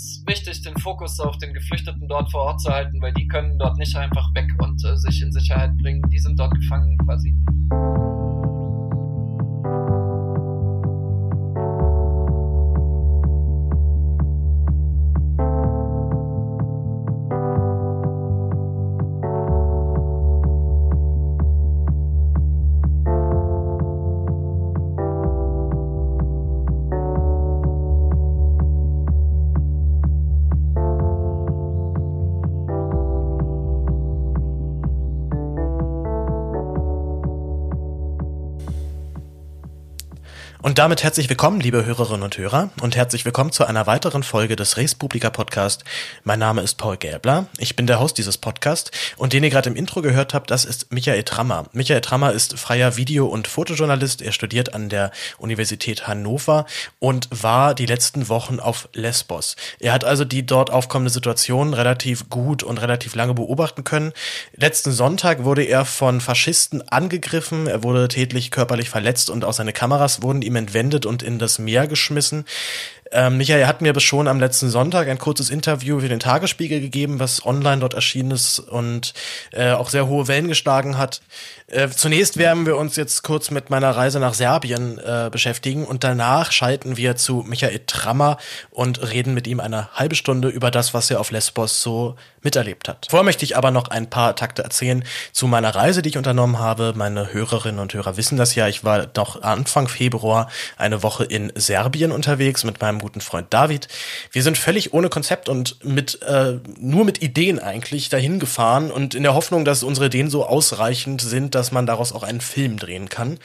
uns wichtig, den Fokus auf den Geflüchteten dort vor Ort zu halten, weil die können dort nicht einfach weg und äh, sich in Sicherheit bringen. Die sind dort gefangen quasi. Damit herzlich willkommen, liebe Hörerinnen und Hörer, und herzlich willkommen zu einer weiteren Folge des Res Publica Podcast. Mein Name ist Paul Gäbler. Ich bin der Host dieses Podcasts und den ihr gerade im Intro gehört habt, das ist Michael Trammer. Michael Trammer ist freier Video- und Fotojournalist. Er studiert an der Universität Hannover und war die letzten Wochen auf Lesbos. Er hat also die dort aufkommende Situation relativ gut und relativ lange beobachten können. Letzten Sonntag wurde er von Faschisten angegriffen. Er wurde tätlich körperlich verletzt und auch seine Kameras wurden ihm entwendet und in das Meer geschmissen. Ähm, Michael hat mir bis schon am letzten Sonntag ein kurzes Interview für den Tagesspiegel gegeben, was online dort erschienen ist und äh, auch sehr hohe Wellen geschlagen hat. Äh, zunächst werden wir uns jetzt kurz mit meiner Reise nach Serbien äh, beschäftigen und danach schalten wir zu Michael Trammer und reden mit ihm eine halbe Stunde über das, was er auf Lesbos so miterlebt hat. Vorher möchte ich aber noch ein paar Takte erzählen zu meiner Reise, die ich unternommen habe. Meine Hörerinnen und Hörer wissen das ja. Ich war noch Anfang Februar eine Woche in Serbien unterwegs mit meinem guten Freund David. Wir sind völlig ohne Konzept und mit äh, nur mit Ideen eigentlich dahin gefahren und in der Hoffnung, dass unsere Ideen so ausreichend sind, dass man daraus auch einen Film drehen kann.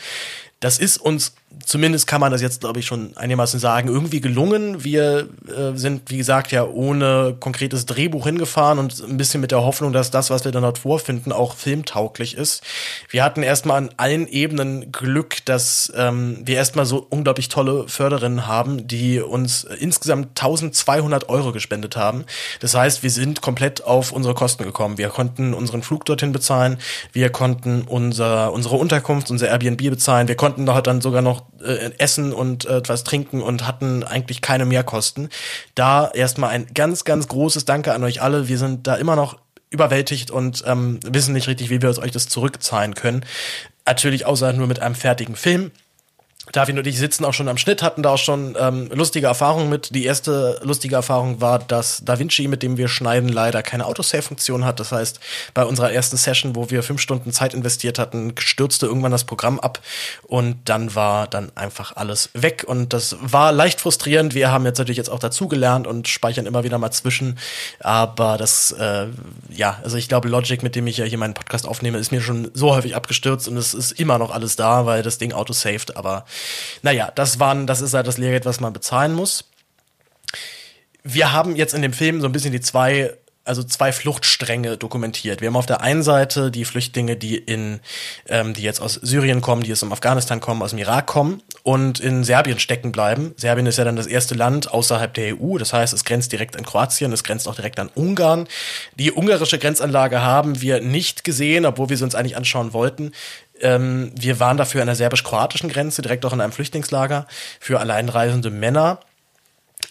Das ist uns zumindest kann man das jetzt, glaube ich, schon einigermaßen sagen, irgendwie gelungen. Wir äh, sind, wie gesagt, ja ohne konkretes Drehbuch hingefahren und ein bisschen mit der Hoffnung, dass das, was wir dann dort vorfinden, auch filmtauglich ist. Wir hatten erstmal an allen Ebenen Glück, dass ähm, wir erstmal so unglaublich tolle Förderinnen haben, die uns insgesamt 1200 Euro gespendet haben. Das heißt, wir sind komplett auf unsere Kosten gekommen. Wir konnten unseren Flug dorthin bezahlen, wir konnten unser, unsere Unterkunft, unser Airbnb bezahlen, wir konnten dort dann sogar noch äh, essen und äh, etwas trinken und hatten eigentlich keine Mehrkosten. Da erstmal ein ganz, ganz großes Danke an euch alle. Wir sind da immer noch überwältigt und ähm, wissen nicht richtig, wie wir euch das zurückzahlen können. Natürlich außer nur mit einem fertigen Film. David und ich sitzen auch schon am Schnitt, hatten da auch schon ähm, lustige Erfahrungen mit. Die erste lustige Erfahrung war, dass DaVinci, mit dem wir schneiden, leider keine Autosave-Funktion hat. Das heißt, bei unserer ersten Session, wo wir fünf Stunden Zeit investiert hatten, stürzte irgendwann das Programm ab und dann war dann einfach alles weg. Und das war leicht frustrierend. Wir haben jetzt natürlich jetzt auch dazugelernt und speichern immer wieder mal zwischen. Aber das, äh, ja, also ich glaube, Logic, mit dem ich ja hier meinen Podcast aufnehme, ist mir schon so häufig abgestürzt und es ist immer noch alles da, weil das Ding autosaved, aber naja, das waren, das ist halt das Lehrgeld, was man bezahlen muss. Wir haben jetzt in dem Film so ein bisschen die zwei also zwei Fluchtstränge dokumentiert. Wir haben auf der einen Seite die Flüchtlinge, die in, ähm, die jetzt aus Syrien kommen, die aus dem Afghanistan kommen, aus dem Irak kommen und in Serbien stecken bleiben. Serbien ist ja dann das erste Land außerhalb der EU, das heißt, es grenzt direkt an Kroatien, es grenzt auch direkt an Ungarn. Die ungarische Grenzanlage haben wir nicht gesehen, obwohl wir sie uns eigentlich anschauen wollten. Ähm, wir waren dafür an der serbisch-kroatischen Grenze, direkt auch in einem Flüchtlingslager für alleinreisende Männer.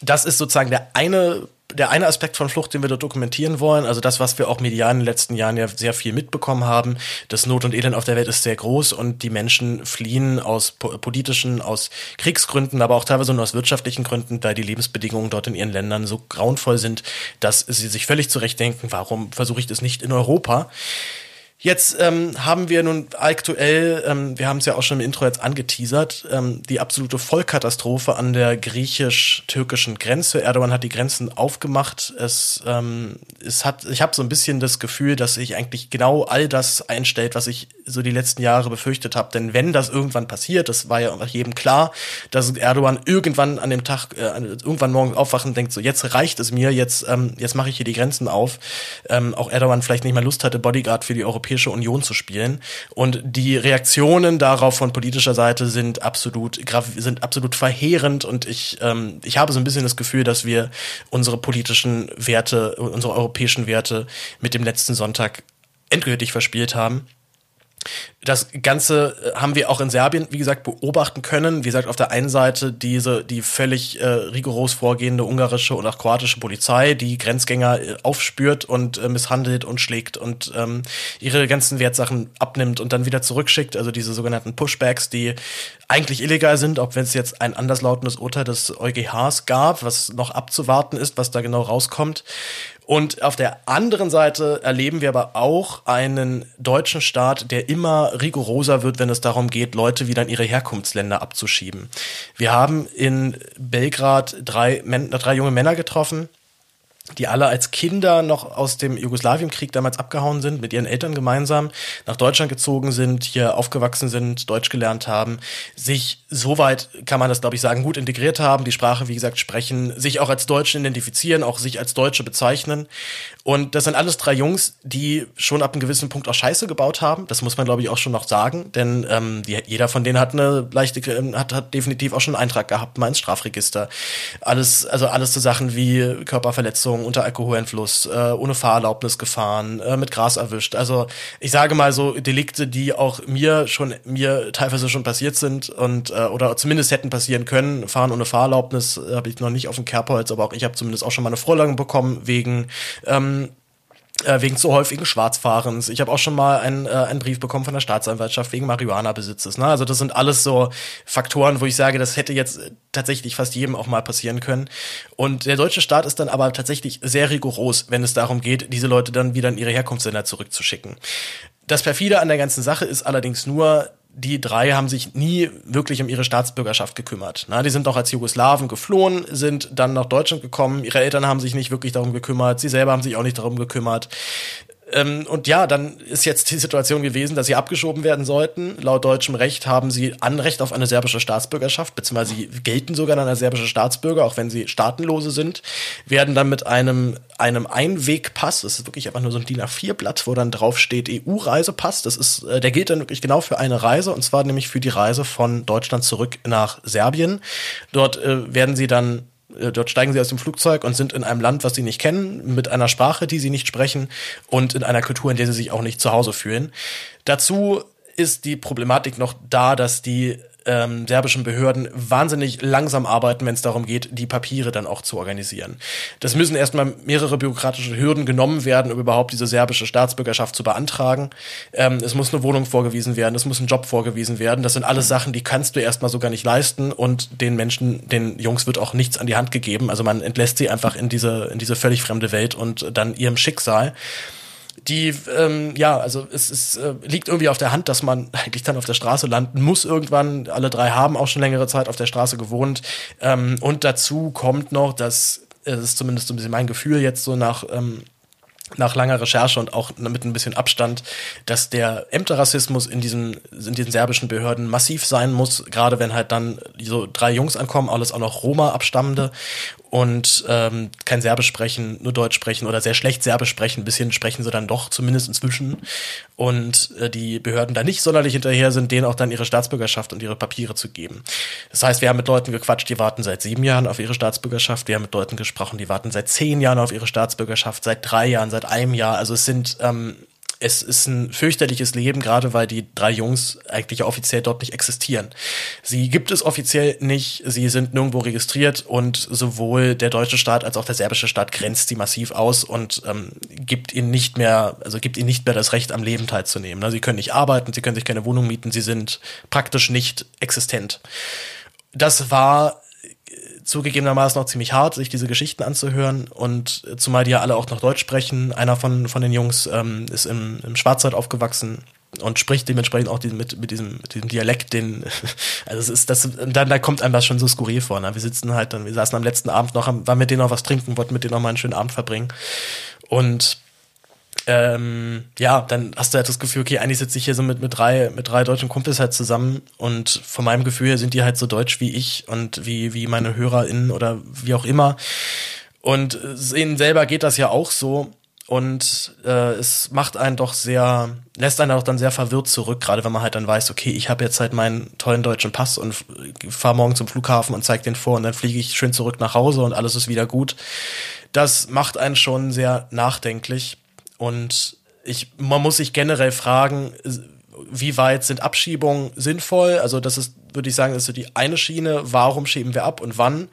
Das ist sozusagen der eine der eine Aspekt von Flucht, den wir dort dokumentieren wollen, also das, was wir auch medial in den letzten Jahren ja sehr viel mitbekommen haben, das Not und Elend auf der Welt ist sehr groß und die Menschen fliehen aus politischen, aus Kriegsgründen, aber auch teilweise nur aus wirtschaftlichen Gründen, da die Lebensbedingungen dort in ihren Ländern so grauenvoll sind, dass sie sich völlig zurechtdenken, warum versuche ich das nicht in Europa? Jetzt ähm, haben wir nun aktuell, ähm, wir haben es ja auch schon im Intro jetzt angeteasert, ähm, die absolute Vollkatastrophe an der griechisch-türkischen Grenze. Erdogan hat die Grenzen aufgemacht. Es, ähm, es hat, ich habe so ein bisschen das Gefühl, dass sich eigentlich genau all das einstellt, was ich so die letzten Jahre befürchtet habe. Denn wenn das irgendwann passiert, das war ja jedem klar, dass Erdogan irgendwann an dem Tag, äh, irgendwann morgens aufwachen und denkt, so jetzt reicht es mir, jetzt, ähm, jetzt mache ich hier die Grenzen auf. Ähm, auch Erdogan vielleicht nicht mehr Lust hatte, Bodyguard für die Europäische Europäische Union zu spielen. Und die Reaktionen darauf von politischer Seite sind absolut sind absolut verheerend und ich ähm, ich habe so ein bisschen das Gefühl, dass wir unsere politischen Werte, unsere europäischen Werte mit dem letzten Sonntag endgültig verspielt haben. Das Ganze äh, haben wir auch in Serbien, wie gesagt, beobachten können. Wie gesagt, auf der einen Seite diese, die völlig äh, rigoros vorgehende ungarische und auch kroatische Polizei, die Grenzgänger äh, aufspürt und äh, misshandelt und schlägt und ähm, ihre ganzen Wertsachen abnimmt und dann wieder zurückschickt. Also diese sogenannten Pushbacks, die eigentlich illegal sind, auch wenn es jetzt ein anderslautendes Urteil des EuGHs gab, was noch abzuwarten ist, was da genau rauskommt. Und auf der anderen Seite erleben wir aber auch einen deutschen Staat, der immer rigoroser wird, wenn es darum geht, Leute wieder in ihre Herkunftsländer abzuschieben. Wir haben in Belgrad drei, drei junge Männer getroffen, die alle als Kinder noch aus dem Jugoslawienkrieg damals abgehauen sind, mit ihren Eltern gemeinsam nach Deutschland gezogen sind, hier aufgewachsen sind, Deutsch gelernt haben, sich soweit kann man das glaube ich sagen gut integriert haben, die Sprache wie gesagt sprechen, sich auch als Deutsche identifizieren, auch sich als Deutsche bezeichnen. Und das sind alles drei Jungs, die schon ab einem gewissen Punkt auch Scheiße gebaut haben, das muss man glaube ich auch schon noch sagen, denn ähm, die, jeder von denen hat eine leichte hat, hat definitiv auch schon einen Eintrag gehabt mal ins Strafregister, alles also alles so Sachen wie Körperverletzung Behinderung, unter Alkoholeinfluss, äh, ohne Fahrerlaubnis gefahren, äh, mit Gras erwischt. Also ich sage mal so Delikte, die auch mir schon mir teilweise schon passiert sind und äh, oder zumindest hätten passieren können. Fahren ohne Fahrerlaubnis äh, habe ich noch nicht auf dem Kerbholz, aber auch ich habe zumindest auch schon mal eine Vorlage bekommen wegen ähm, äh, wegen zu häufigen Schwarzfahrens. Ich habe auch schon mal einen, äh, einen Brief bekommen von der Staatsanwaltschaft wegen Marihuana-Besitzes. Ne? Also das sind alles so Faktoren, wo ich sage, das hätte jetzt tatsächlich fast jedem auch mal passieren können. Und der deutsche Staat ist dann aber tatsächlich sehr rigoros, wenn es darum geht, diese Leute dann wieder in ihre Herkunftsländer zurückzuschicken. Das perfide an der ganzen Sache ist allerdings nur, die drei haben sich nie wirklich um ihre Staatsbürgerschaft gekümmert. Na, die sind auch als Jugoslawen geflohen, sind dann nach Deutschland gekommen. Ihre Eltern haben sich nicht wirklich darum gekümmert. Sie selber haben sich auch nicht darum gekümmert. Ähm, und ja, dann ist jetzt die Situation gewesen, dass sie abgeschoben werden sollten. Laut deutschem Recht haben sie Anrecht auf eine serbische Staatsbürgerschaft, beziehungsweise sie gelten sogar dann als serbische Staatsbürger, auch wenn sie Staatenlose sind, werden dann mit einem, einem Einwegpass, das ist wirklich einfach nur so ein DIN A4-Blatt, wo dann drauf steht EU-Reisepass, das ist, äh, der gilt dann wirklich genau für eine Reise, und zwar nämlich für die Reise von Deutschland zurück nach Serbien. Dort äh, werden sie dann dort steigen sie aus dem Flugzeug und sind in einem Land, was sie nicht kennen, mit einer Sprache, die sie nicht sprechen und in einer Kultur, in der sie sich auch nicht zu Hause fühlen. Dazu ist die Problematik noch da, dass die ähm, serbischen Behörden wahnsinnig langsam arbeiten, wenn es darum geht, die Papiere dann auch zu organisieren. Das müssen erstmal mehrere bürokratische Hürden genommen werden, um überhaupt diese serbische Staatsbürgerschaft zu beantragen. Ähm, es muss eine Wohnung vorgewiesen werden, es muss ein Job vorgewiesen werden. Das sind alles Sachen, die kannst du erstmal sogar nicht leisten und den Menschen, den Jungs wird auch nichts an die Hand gegeben. Also man entlässt sie einfach in diese, in diese völlig fremde Welt und dann ihrem Schicksal die, ähm, ja, also es, es äh, liegt irgendwie auf der Hand, dass man eigentlich dann auf der Straße landen muss irgendwann. Alle drei haben auch schon längere Zeit auf der Straße gewohnt. Ähm, und dazu kommt noch, dass es ist zumindest so ein bisschen mein Gefühl jetzt so nach ähm, nach langer Recherche und auch mit ein bisschen Abstand, dass der Ämterrassismus in diesen, in diesen serbischen Behörden massiv sein muss, gerade wenn halt dann so drei Jungs ankommen, alles auch noch Roma-Abstammende und ähm, kein Serbisch sprechen, nur Deutsch sprechen oder sehr schlecht Serbisch sprechen, ein bisschen sprechen sie dann doch, zumindest inzwischen. Und äh, die Behörden da nicht sonderlich hinterher sind, denen auch dann ihre Staatsbürgerschaft und ihre Papiere zu geben. Das heißt, wir haben mit Leuten gequatscht, die warten seit sieben Jahren auf ihre Staatsbürgerschaft. Wir haben mit Leuten gesprochen, die warten seit zehn Jahren auf ihre Staatsbürgerschaft, seit drei Jahren, seit einem Jahr. Also es sind ähm, es ist ein fürchterliches Leben, gerade weil die drei Jungs eigentlich offiziell dort nicht existieren. Sie gibt es offiziell nicht, sie sind nirgendwo registriert und sowohl der deutsche Staat als auch der serbische Staat grenzt sie massiv aus und ähm, gibt ihnen nicht mehr, also gibt ihnen nicht mehr das Recht am Leben teilzunehmen. Sie können nicht arbeiten, sie können sich keine Wohnung mieten, sie sind praktisch nicht existent. Das war zugegebenermaßen auch ziemlich hart, sich diese Geschichten anzuhören und zumal die ja alle auch noch Deutsch sprechen. Einer von, von den Jungs ähm, ist im, im Schwarzwald aufgewachsen und spricht dementsprechend auch diesen, mit, mit, diesem, mit diesem Dialekt, den, also es ist, das, dann, da kommt einem das schon so skurril vor. Ne? Wir sitzen halt dann, wir saßen am letzten Abend noch, waren mit denen noch was trinken, wollten mit denen noch mal einen schönen Abend verbringen und ähm, ja, dann hast du halt das Gefühl, okay, eigentlich sitze ich hier so mit, mit drei, mit drei deutschen Kumpels halt zusammen und von meinem Gefühl her sind die halt so deutsch wie ich und wie, wie meine HörerInnen oder wie auch immer. Und ihnen selber geht das ja auch so. Und äh, es macht einen doch sehr, lässt einen auch dann sehr verwirrt zurück, gerade wenn man halt dann weiß, okay, ich habe jetzt halt meinen tollen deutschen Pass und fahre morgen zum Flughafen und zeig den vor und dann fliege ich schön zurück nach Hause und alles ist wieder gut. Das macht einen schon sehr nachdenklich. Und ich, man muss sich generell fragen, wie weit sind Abschiebungen sinnvoll? Also das ist, würde ich sagen, ist so die eine Schiene. Warum schieben wir ab und wann?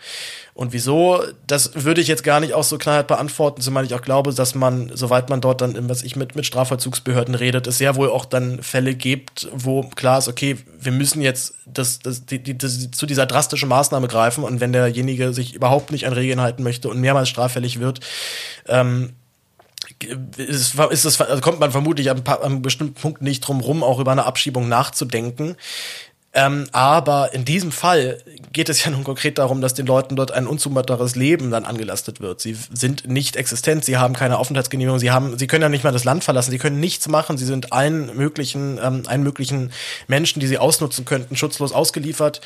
Und wieso? Das würde ich jetzt gar nicht auch so knallhart beantworten, zumal ich auch glaube, dass man, soweit man dort dann, was ich mit, mit Strafvollzugsbehörden redet, es sehr wohl auch dann Fälle gibt, wo klar ist, okay, wir müssen jetzt das, das, die, die, das, zu dieser drastischen Maßnahme greifen und wenn derjenige sich überhaupt nicht an Regeln halten möchte und mehrmals straffällig wird, ähm, ist, es, also kommt man vermutlich an einem bestimmten Punkt nicht drum rum, auch über eine Abschiebung nachzudenken. Ähm, aber in diesem Fall geht es ja nun konkret darum, dass den Leuten dort ein unzumutbares Leben dann angelastet wird. Sie sind nicht existent, sie haben keine Aufenthaltsgenehmigung, sie haben, sie können ja nicht mal das Land verlassen, sie können nichts machen, sie sind allen möglichen, ähm, allen möglichen Menschen, die sie ausnutzen könnten, schutzlos ausgeliefert.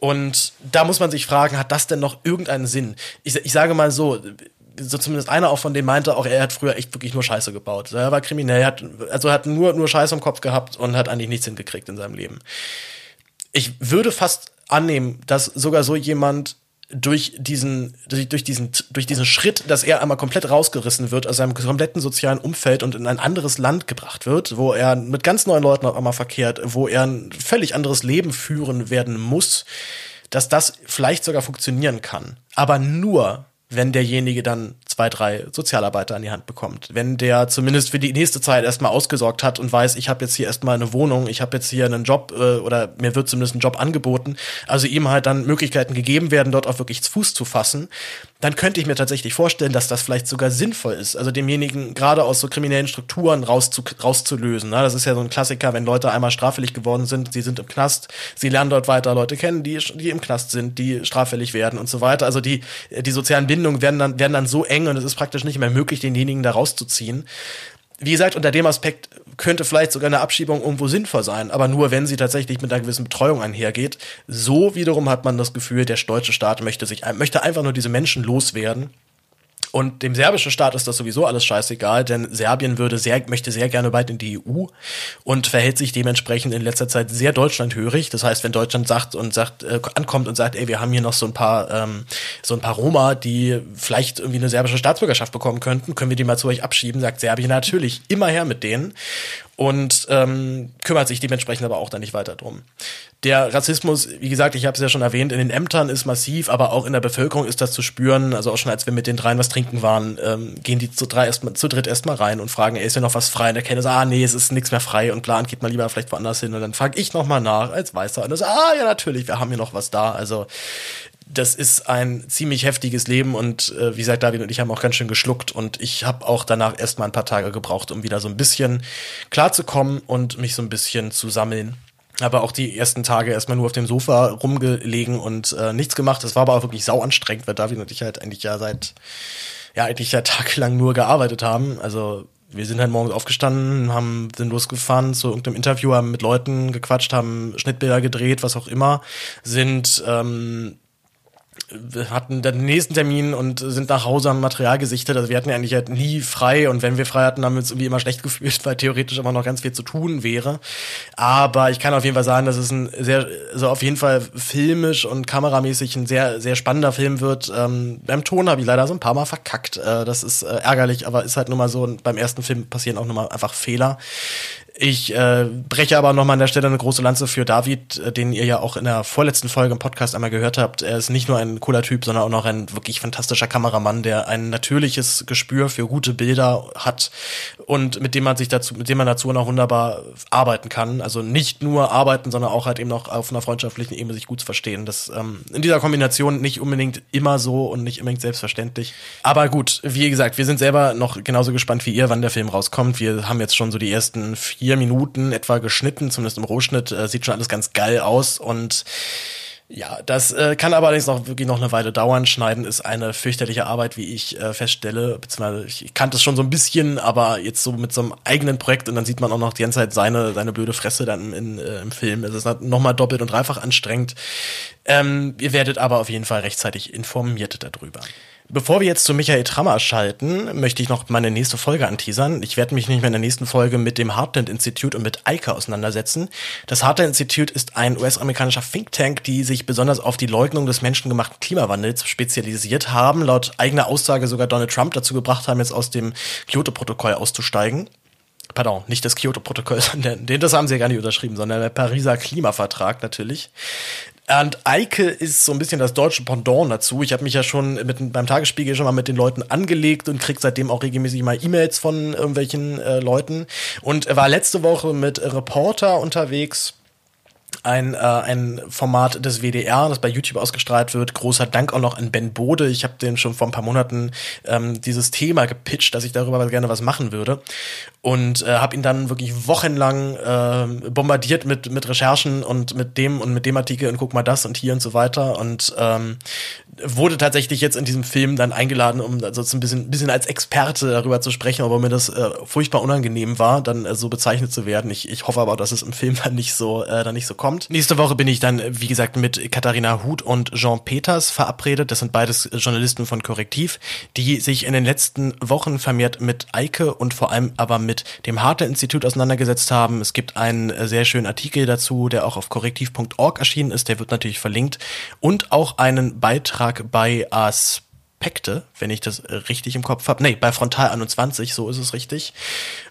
Und da muss man sich fragen, hat das denn noch irgendeinen Sinn? Ich, ich sage mal so, so zumindest einer auch von denen meinte auch, er hat früher echt wirklich nur Scheiße gebaut. Er war kriminell, hat, also hat nur, nur Scheiße im Kopf gehabt und hat eigentlich nichts hingekriegt in seinem Leben ich würde fast annehmen, dass sogar so jemand durch diesen, durch diesen, durch diesen Schritt, dass er einmal komplett rausgerissen wird aus seinem kompletten sozialen Umfeld und in ein anderes Land gebracht wird, wo er mit ganz neuen Leuten auf einmal verkehrt, wo er ein völlig anderes Leben führen werden muss, dass das vielleicht sogar funktionieren kann. Aber nur, wenn derjenige dann zwei, drei Sozialarbeiter an die Hand bekommt. Wenn der zumindest für die nächste Zeit erstmal ausgesorgt hat und weiß, ich habe jetzt hier erstmal eine Wohnung, ich habe jetzt hier einen Job äh, oder mir wird zumindest ein Job angeboten, also ihm halt dann Möglichkeiten gegeben werden, dort auch wirklich Fuß zu fassen, dann könnte ich mir tatsächlich vorstellen, dass das vielleicht sogar sinnvoll ist, also demjenigen gerade aus so kriminellen Strukturen rauszu rauszulösen. Ne? Das ist ja so ein Klassiker, wenn Leute einmal straffällig geworden sind, sie sind im Knast, sie lernen dort weiter Leute kennen, die, die im Knast sind, die straffällig werden und so weiter. Also die, die sozialen Bindungen Bindungen werden dann, werden dann so eng und es ist praktisch nicht mehr möglich, denjenigen da rauszuziehen. Wie gesagt, unter dem Aspekt könnte vielleicht sogar eine Abschiebung irgendwo sinnvoll sein, aber nur wenn sie tatsächlich mit einer gewissen Betreuung einhergeht. So wiederum hat man das Gefühl, der deutsche Staat möchte sich, möchte einfach nur diese Menschen loswerden und dem serbischen Staat ist das sowieso alles scheißegal, denn Serbien würde sehr, möchte sehr gerne weit in die EU und verhält sich dementsprechend in letzter Zeit sehr deutschlandhörig. Das heißt, wenn Deutschland sagt und sagt, äh, ankommt und sagt, ey, wir haben hier noch so ein paar, ähm, so ein paar Roma, die vielleicht irgendwie eine serbische Staatsbürgerschaft bekommen könnten, können wir die mal zu euch abschieben, sagt Serbien natürlich immer her mit denen und ähm, kümmert sich dementsprechend aber auch dann nicht weiter drum. Der Rassismus, wie gesagt, ich habe es ja schon erwähnt, in den Ämtern ist massiv, aber auch in der Bevölkerung ist das zu spüren. Also auch schon als wir mit den dreien was trinken waren, ähm, gehen die zu, drei erst mal, zu dritt erstmal rein und fragen, ey, ist ja noch was frei? Und der Kenner sagt, ah nee, es ist nichts mehr frei und plan, geht mal lieber vielleicht woanders hin. Und dann frage ich nochmal nach als Weißer und er sagt, ah ja, natürlich, wir haben hier noch was da. Also das ist ein ziemlich heftiges Leben und äh, wie gesagt, David und ich haben auch ganz schön geschluckt und ich habe auch danach erstmal ein paar Tage gebraucht, um wieder so ein bisschen klarzukommen und mich so ein bisschen zu sammeln. Aber auch die ersten Tage erstmal nur auf dem Sofa rumgelegen und äh, nichts gemacht. Das war aber auch wirklich sau anstrengend, weil David und ich halt eigentlich ja seit, ja, eigentlich ja tagelang nur gearbeitet haben. Also wir sind halt morgens aufgestanden, haben, sind losgefahren zu irgendeinem Interview, haben mit Leuten gequatscht, haben Schnittbilder gedreht, was auch immer, sind ähm, wir hatten den nächsten Termin und sind nach Hause am Material gesichtet. Also wir hatten ja eigentlich halt nie frei und wenn wir frei hatten, haben wir uns irgendwie immer schlecht gefühlt, weil theoretisch immer noch ganz viel zu tun wäre. Aber ich kann auf jeden Fall sagen, dass es ein sehr, also auf jeden Fall filmisch und kameramäßig ein sehr, sehr spannender Film wird. Ähm, beim Ton habe ich leider so ein paar Mal verkackt. Äh, das ist äh, ärgerlich, aber ist halt nun mal so. Und beim ersten Film passieren auch nun mal einfach Fehler. Ich äh, breche aber nochmal an der Stelle eine große Lanze für David, äh, den ihr ja auch in der vorletzten Folge im Podcast einmal gehört habt. Er ist nicht nur ein cooler Typ, sondern auch noch ein wirklich fantastischer Kameramann, der ein natürliches Gespür für gute Bilder hat und mit dem man sich dazu, mit dem man dazu noch wunderbar arbeiten kann. Also nicht nur arbeiten, sondern auch halt eben noch auf einer freundschaftlichen Ebene sich gut zu verstehen. Das ähm, in dieser Kombination nicht unbedingt immer so und nicht unbedingt selbstverständlich. Aber gut, wie gesagt, wir sind selber noch genauso gespannt wie ihr, wann der Film rauskommt. Wir haben jetzt schon so die ersten vier vier Minuten etwa geschnitten, zumindest im Rohschnitt, äh, sieht schon alles ganz geil aus und ja, das äh, kann aber allerdings noch wirklich noch eine Weile dauern. Schneiden ist eine fürchterliche Arbeit, wie ich äh, feststelle. Beziehungsweise ich kannte es schon so ein bisschen, aber jetzt so mit so einem eigenen Projekt und dann sieht man auch noch die ganze Zeit seine, seine blöde Fresse dann in, äh, im Film. Es ist nochmal doppelt und dreifach anstrengend. Ähm, ihr werdet aber auf jeden Fall rechtzeitig informiert darüber. Bevor wir jetzt zu Michael Trammer schalten, möchte ich noch meine nächste Folge anteasern. Ich werde mich nicht mehr in der nächsten Folge mit dem Heartland Institute und mit Eika auseinandersetzen. Das Heartland Institute ist ein US-amerikanischer Think Tank, die sich besonders auf die Leugnung des menschengemachten Klimawandels spezialisiert haben, laut eigener Aussage sogar Donald Trump dazu gebracht haben, jetzt aus dem Kyoto-Protokoll auszusteigen. pardon, nicht das Kyoto-Protokoll, sondern den, das haben sie ja gar nicht unterschrieben, sondern der Pariser Klimavertrag natürlich. Und Eike ist so ein bisschen das deutsche Pendant dazu. Ich habe mich ja schon mit, beim Tagesspiegel schon mal mit den Leuten angelegt und krieg seitdem auch regelmäßig mal E-Mails von irgendwelchen äh, Leuten. Und war letzte Woche mit Reporter unterwegs ein, äh, ein Format des WDR, das bei YouTube ausgestrahlt wird. Großer Dank auch noch an Ben Bode. Ich habe den schon vor ein paar Monaten ähm, dieses Thema gepitcht, dass ich darüber gerne was machen würde. Und äh, habe ihn dann wirklich wochenlang äh, bombardiert mit, mit Recherchen und mit dem und mit dem Artikel und guck mal das und hier und so weiter. Und ähm, wurde tatsächlich jetzt in diesem Film dann eingeladen, um also ein bisschen, bisschen als Experte darüber zu sprechen, aber mir das äh, furchtbar unangenehm war, dann äh, so bezeichnet zu werden. Ich, ich hoffe aber, dass es im Film dann nicht so, äh, dann nicht so kommt. Nächste Woche bin ich dann, wie gesagt, mit Katharina Huth und Jean Peters verabredet. Das sind beides Journalisten von Korrektiv, die sich in den letzten Wochen vermehrt mit Eike und vor allem aber mit dem Harte-Institut auseinandergesetzt haben. Es gibt einen äh, sehr schönen Artikel dazu, der auch auf korrektiv.org erschienen ist. Der wird natürlich verlinkt. Und auch einen Beitrag bei Aspekte, wenn ich das richtig im Kopf habe. Nee, bei Frontal 21, so ist es richtig.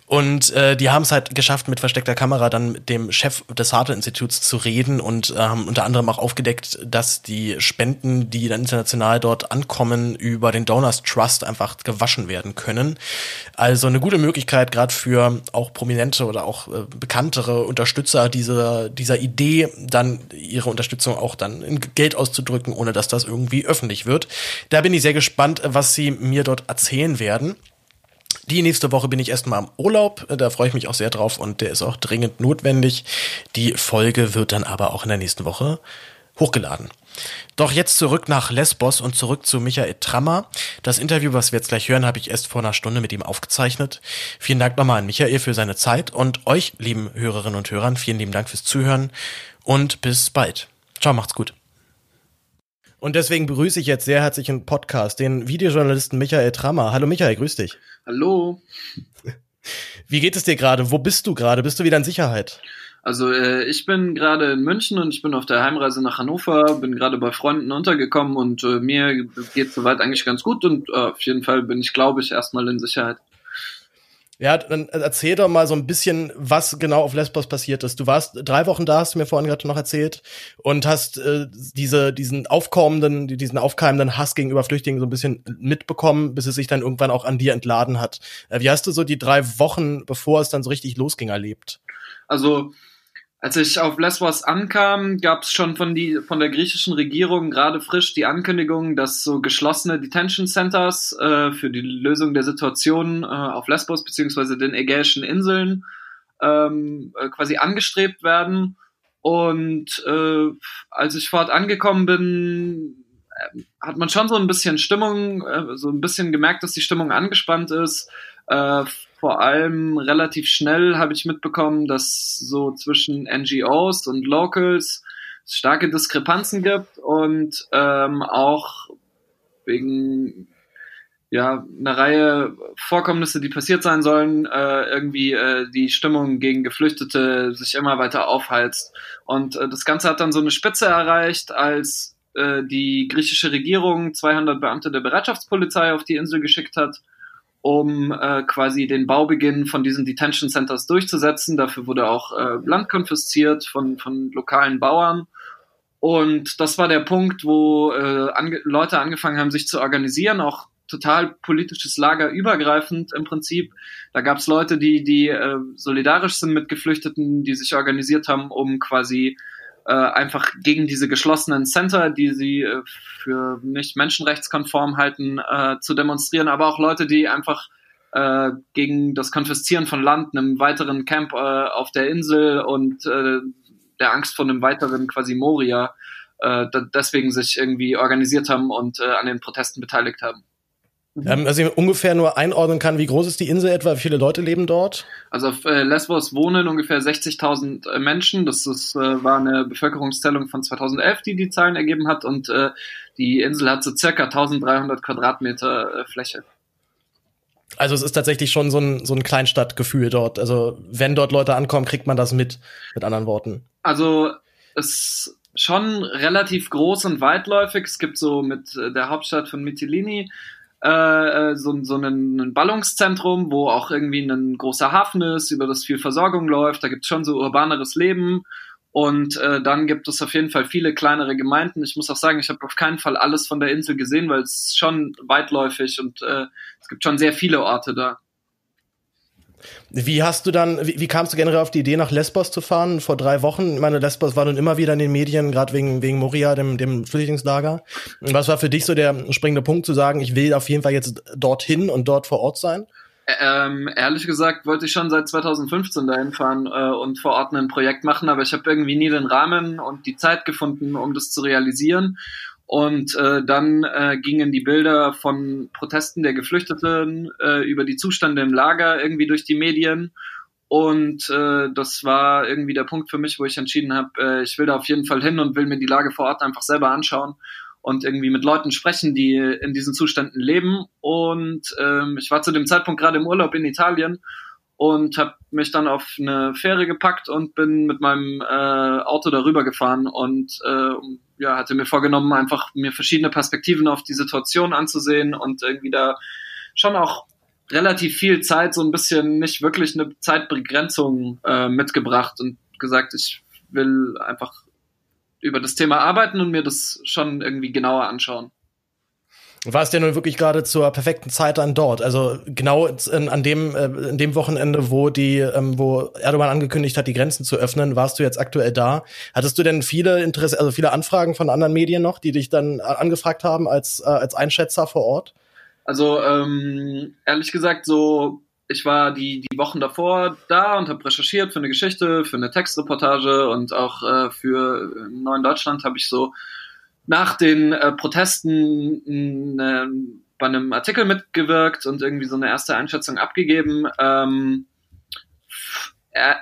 Und äh, die haben es halt geschafft, mit versteckter Kamera dann mit dem Chef des Harte-Instituts zu reden und äh, haben unter anderem auch aufgedeckt, dass die Spenden, die dann international dort ankommen, über den Donors Trust einfach gewaschen werden können. Also eine gute Möglichkeit, gerade für auch prominente oder auch äh, bekanntere Unterstützer dieser, dieser Idee, dann ihre Unterstützung auch dann in Geld auszudrücken, ohne dass das irgendwie öffentlich wird. Da bin ich sehr gespannt, was sie mir dort erzählen werden. Die nächste Woche bin ich erstmal im Urlaub, da freue ich mich auch sehr drauf und der ist auch dringend notwendig. Die Folge wird dann aber auch in der nächsten Woche hochgeladen. Doch jetzt zurück nach Lesbos und zurück zu Michael Trammer. Das Interview, was wir jetzt gleich hören, habe ich erst vor einer Stunde mit ihm aufgezeichnet. Vielen Dank nochmal an Michael für seine Zeit und euch, lieben Hörerinnen und Hörern, vielen lieben Dank fürs Zuhören und bis bald. Ciao, macht's gut. Und deswegen begrüße ich jetzt sehr herzlich im Podcast den Videojournalisten Michael Trammer. Hallo Michael, grüß dich. Hallo. Wie geht es dir gerade? Wo bist du gerade? Bist du wieder in Sicherheit? Also äh, ich bin gerade in München und ich bin auf der Heimreise nach Hannover, bin gerade bei Freunden untergekommen und äh, mir geht soweit eigentlich ganz gut und äh, auf jeden Fall bin ich, glaube ich, erstmal in Sicherheit. Ja, dann erzähl doch mal so ein bisschen, was genau auf Lesbos passiert ist. Du warst drei Wochen da, hast du mir vorhin gerade noch erzählt, und hast äh, diese, diesen aufkommenden, diesen aufkeimenden Hass gegenüber Flüchtlingen so ein bisschen mitbekommen, bis es sich dann irgendwann auch an dir entladen hat. Äh, wie hast du so die drei Wochen, bevor es dann so richtig losging, erlebt? Also als ich auf Lesbos ankam, gab es schon von, die, von der griechischen Regierung gerade frisch die Ankündigung, dass so geschlossene Detention Centers äh, für die Lösung der Situation äh, auf Lesbos beziehungsweise den Ägäischen Inseln ähm, äh, quasi angestrebt werden. Und äh, als ich fort angekommen bin, äh, hat man schon so ein bisschen Stimmung, äh, so ein bisschen gemerkt, dass die Stimmung angespannt ist. Äh, vor allem relativ schnell habe ich mitbekommen, dass so zwischen NGOs und Locals starke Diskrepanzen gibt und ähm, auch wegen ja einer Reihe Vorkommnisse, die passiert sein sollen, äh, irgendwie äh, die Stimmung gegen Geflüchtete sich immer weiter aufheizt. Und äh, das Ganze hat dann so eine Spitze erreicht, als äh, die griechische Regierung 200 Beamte der Bereitschaftspolizei auf die Insel geschickt hat um äh, quasi den Baubeginn von diesen Detention Centers durchzusetzen. Dafür wurde auch äh, Land konfisziert von, von lokalen Bauern. Und das war der Punkt, wo äh, ange Leute angefangen haben, sich zu organisieren, auch total politisches Lager übergreifend im Prinzip. Da gab es Leute, die, die äh, solidarisch sind mit Geflüchteten, die sich organisiert haben, um quasi äh, einfach gegen diese geschlossenen Center, die sie äh, für nicht menschenrechtskonform halten, äh, zu demonstrieren, aber auch Leute, die einfach äh, gegen das Konfiszieren von Land, einem weiteren Camp äh, auf der Insel und äh, der Angst vor einem weiteren quasi Moria äh, deswegen sich irgendwie organisiert haben und äh, an den Protesten beteiligt haben. Mhm. Ähm, also ich ungefähr nur einordnen kann, wie groß ist die Insel etwa, wie viele Leute leben dort? Also auf äh, Lesbos wohnen ungefähr 60.000 äh, Menschen. Das ist, äh, war eine Bevölkerungszählung von 2011, die die Zahlen ergeben hat. Und äh, die Insel hat so circa 1300 Quadratmeter äh, Fläche. Also es ist tatsächlich schon so ein, so ein Kleinstadtgefühl dort. Also wenn dort Leute ankommen, kriegt man das mit, mit anderen Worten. Also es schon relativ groß und weitläufig. Es gibt so mit der Hauptstadt von Mytilini äh, so, so ein, ein Ballungszentrum, wo auch irgendwie ein großer Hafen ist, über das viel Versorgung läuft. Da gibt es schon so urbaneres Leben. Und äh, dann gibt es auf jeden Fall viele kleinere Gemeinden. Ich muss auch sagen, ich habe auf keinen Fall alles von der Insel gesehen, weil es schon weitläufig und äh, es gibt schon sehr viele Orte da. Wie hast du dann, wie, wie, kamst du generell auf die Idee, nach Lesbos zu fahren? Vor drei Wochen, ich meine, Lesbos war nun immer wieder in den Medien, gerade wegen, wegen Moria, dem, dem Flüchtlingslager. Was war für dich so der springende Punkt zu sagen, ich will auf jeden Fall jetzt dorthin und dort vor Ort sein? Ähm, ehrlich gesagt wollte ich schon seit 2015 dahin fahren äh, und vor Ort ein Projekt machen, aber ich habe irgendwie nie den Rahmen und die Zeit gefunden, um das zu realisieren. Und äh, dann äh, gingen die Bilder von Protesten der Geflüchteten äh, über die Zustände im Lager irgendwie durch die Medien. Und äh, das war irgendwie der Punkt für mich, wo ich entschieden habe, äh, ich will da auf jeden Fall hin und will mir die Lage vor Ort einfach selber anschauen und irgendwie mit Leuten sprechen, die in diesen Zuständen leben. Und ähm, ich war zu dem Zeitpunkt gerade im Urlaub in Italien und habe mich dann auf eine Fähre gepackt und bin mit meinem äh, Auto darüber gefahren und äh, ja, hatte mir vorgenommen, einfach mir verschiedene Perspektiven auf die Situation anzusehen und irgendwie da schon auch relativ viel Zeit, so ein bisschen nicht wirklich eine Zeitbegrenzung äh, mitgebracht und gesagt, ich will einfach über das Thema arbeiten und mir das schon irgendwie genauer anschauen. War es denn nun wirklich gerade zur perfekten Zeit dann dort? Also genau in, an dem, äh, in dem Wochenende, wo die, ähm, wo Erdogan angekündigt hat, die Grenzen zu öffnen, warst du jetzt aktuell da? Hattest du denn viele Interesse, also viele Anfragen von anderen Medien noch, die dich dann angefragt haben als, äh, als Einschätzer vor Ort? Also ähm, ehrlich gesagt, so ich war die, die Wochen davor da und habe recherchiert für eine Geschichte, für eine Textreportage und auch äh, für Neuen Deutschland habe ich so nach den äh, Protesten äh, bei einem Artikel mitgewirkt und irgendwie so eine erste Einschätzung abgegeben. Ähm,